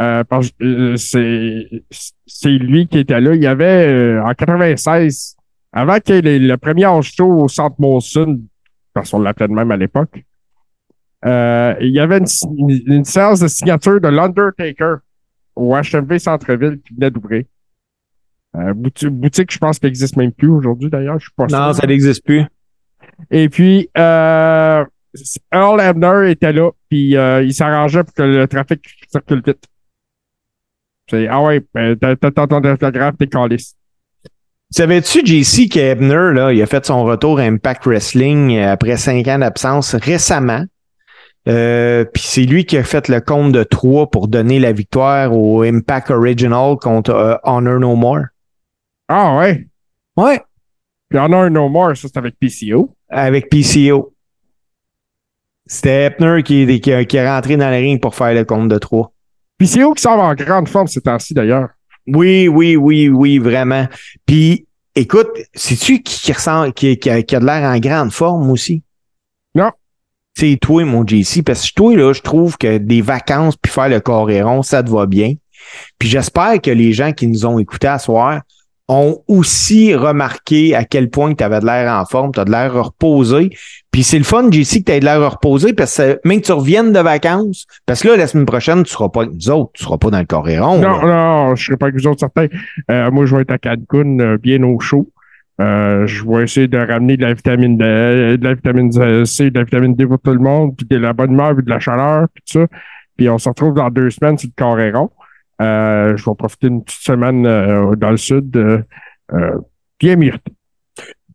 euh, c'est lui qui était là. Il y avait, en 96, avant ait le premier show au Centre Molson, parce qu'on l'appelait de même à l'époque. Euh, il y avait une, séance de signature de l'Undertaker au HMV Centre-Ville qui venait d'ouvrir. Euh, boutique, je pense qu'elle n'existe même plus aujourd'hui d'ailleurs. Je suis pas Non, ça n'existe plus. Et puis, euh, Earl Abner était là, puis euh, il s'arrangeait pour que le trafic circule vite. C'est, ah ouais, ben, t'as ton orthographe, t'es caliste. Savais-tu, JC, qu'Ebner, là, il a fait son retour à Impact Wrestling euh, après cinq ans d'absence récemment? Euh, Puis c'est lui qui a fait le compte de trois pour donner la victoire au Impact Original contre euh, Honor No More. Ah ouais? Ouais. Puis Honor No More, ça c'est avec PCO. Avec PCO. C'était Ebner qui, qui, qui, est rentré dans la ring pour faire le compte de trois. Où qui va en grande forme ces temps-ci, d'ailleurs. Oui, oui, oui, oui, vraiment. Puis, écoute, sais-tu qui, qui, ressent, qui, qui, a, qui a de l'air en grande forme aussi? Non. C'est toi, mon JC, parce que toi, là, je trouve que des vacances puis faire le coréron, ça te va bien. Puis j'espère que les gens qui nous ont écoutés à soir ont aussi remarqué à quel point tu avais de l'air en forme, tu as de l'air reposé. Puis c'est le fun, JC, que tu aies de l'air reposé parce que même que tu reviennes de vacances, parce que là, la semaine prochaine, tu seras pas avec nous autres, tu seras pas dans le Coréron. Non, non, je serai pas avec vous autres certains. Euh, moi, je vais être à Cancun, euh, bien au chaud. Euh, je vais essayer de ramener de la vitamine D, de la vitamine C, de la vitamine D pour tout le monde, puis de la bonne humeur, puis de la chaleur, puis tout ça. Puis on se retrouve dans deux semaines sur le Coréron. Euh, je vais profiter d'une petite semaine euh, dans le sud, euh, bien méritée.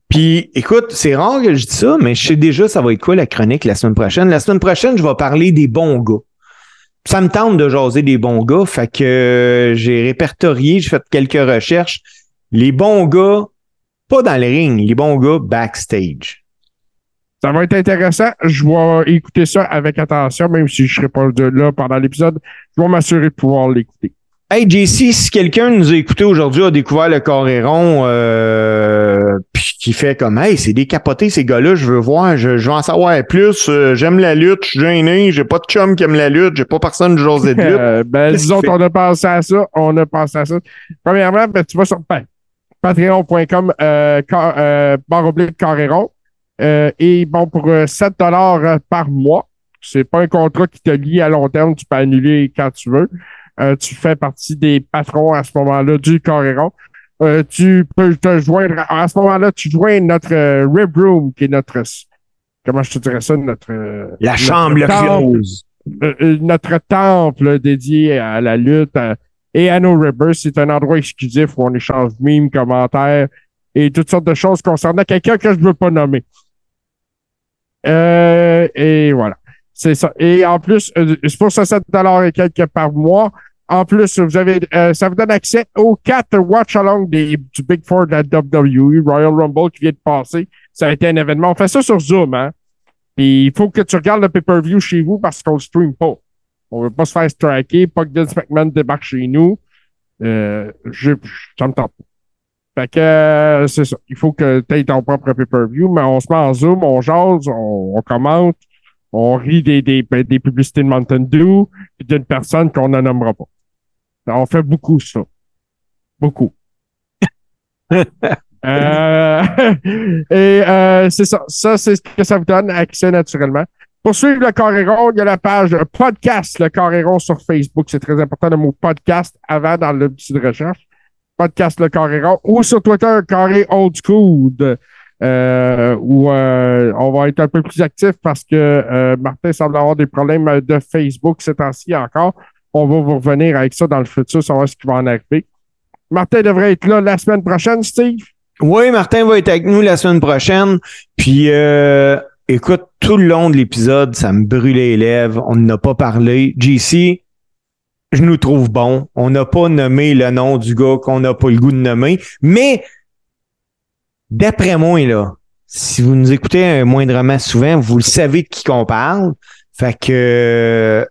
Puis, écoute, c'est rare que je dis ça, mais je sais déjà ça va être quoi la chronique la semaine prochaine. La semaine prochaine, je vais parler des bons gars. Ça me tente de jaser des bons gars, fait que j'ai répertorié, j'ai fait quelques recherches. Les bons gars, pas dans le ring, les bons gars backstage. Ça va être intéressant. Je vais écouter ça avec attention, même si je ne serai pas là pendant l'épisode. Je vais m'assurer de pouvoir l'écouter. Hey JC, si quelqu'un nous a écouté aujourd'hui, a découvert le Coréron, euh, puis qui fait comme Hey, c'est décapoté ces gars-là, je veux voir, je, veux en savoir plus, euh, j'aime la lutte, je suis gêné, j'ai pas de chum qui aime la lutte, j'ai pas personne de José de lutte. Euh, ben, disons qu'on a pensé à ça, on a pensé à ça. Premièrement, ben, tu vas sur ben, patreon.com euh, euh, barre oblique Coréron. Euh, et bon, pour 7 dollars par mois, c'est pas un contrat qui te lie à long terme, tu peux annuler quand tu veux. Euh, tu fais partie des patrons à ce moment-là du Coréron. Euh, tu peux te joindre, à ce moment-là, tu joins notre euh, Rib Room, qui est notre, comment je te dirais ça, notre... La chambre rose. notre temple dédié à la lutte et à nos Ribbers. C'est un endroit exclusif où on échange mimes, commentaires et toutes sortes de choses concernant quelqu'un que je ne veux pas nommer. et voilà. C'est ça. Et en plus, c'est pour ça 7 et quelques par mois. En plus, vous avez, euh, ça vous donne accès aux quatre watch-along du Big Four de la WWE, Royal Rumble qui vient de passer. Ça a été un événement. On fait ça sur Zoom, hein. Puis il faut que tu regardes le pay-per-view chez vous parce qu'on le stream pas. On veut pas se faire striker, pas que Vince McMahon débarque chez nous. Euh, je, ça me tente. Fait que euh, c'est ça. Il faut que tu aies ton propre pay-per-view, mais on se met en Zoom, on jase, on, on commente, on rit des, des, des publicités de Mountain Dew, puis d'une personne qu'on ne nommera pas. On fait beaucoup ça. Beaucoup. euh, et euh, c'est ça. Ça, c'est ce que ça vous donne accès naturellement. Pour suivre le Coréron, il y a la page podcast, le Coréron sur Facebook. C'est très important le mot podcast avant dans le petit de recherche. Podcast le Coréron. Ou sur Twitter, Carré Old School. Euh, où euh, on va être un peu plus actif parce que euh, Martin semble avoir des problèmes de Facebook ces temps-ci encore. On va vous revenir avec ça dans le futur, savoir ce qui va en arriver. Martin devrait être là la semaine prochaine, Steve. Oui, Martin va être avec nous la semaine prochaine. Puis, euh, écoute, tout le long de l'épisode, ça me brûlait les lèvres. On n'a pas parlé. JC, je nous trouve bon. On n'a pas nommé le nom du gars qu'on n'a pas le goût de nommer. Mais, d'après moi, là, si vous nous écoutez moindrement souvent, vous le savez de qui qu'on parle. Fait que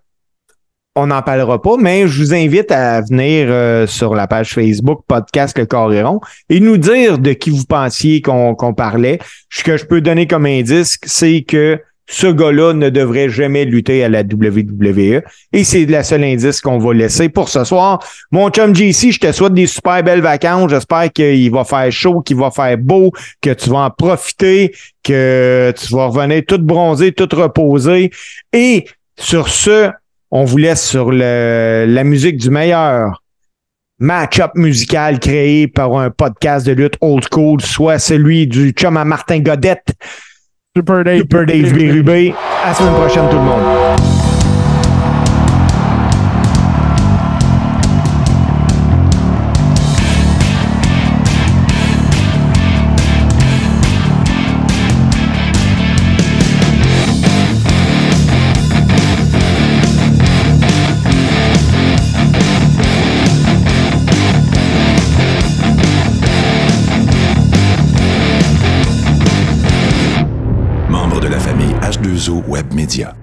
on n'en parlera pas, mais je vous invite à venir euh, sur la page Facebook Podcast Le et nous dire de qui vous pensiez qu'on parlait. Ce que je peux donner comme indice, c'est que ce gars-là ne devrait jamais lutter à la WWE. Et c'est la seule indice qu'on va laisser pour ce soir. Mon chum JC, je te souhaite des super belles vacances. J'espère qu'il va faire chaud, qu'il va faire beau, que tu vas en profiter, que tu vas revenir tout bronzé, tout reposé. Et sur ce, on vous laisse sur la musique du meilleur match-up musical créé par un podcast de lutte old school, soit celui du chum à Martin Godette, Super Dave, Super Dave Bérubé. À la semaine prochaine, tout le monde. réseaux web media.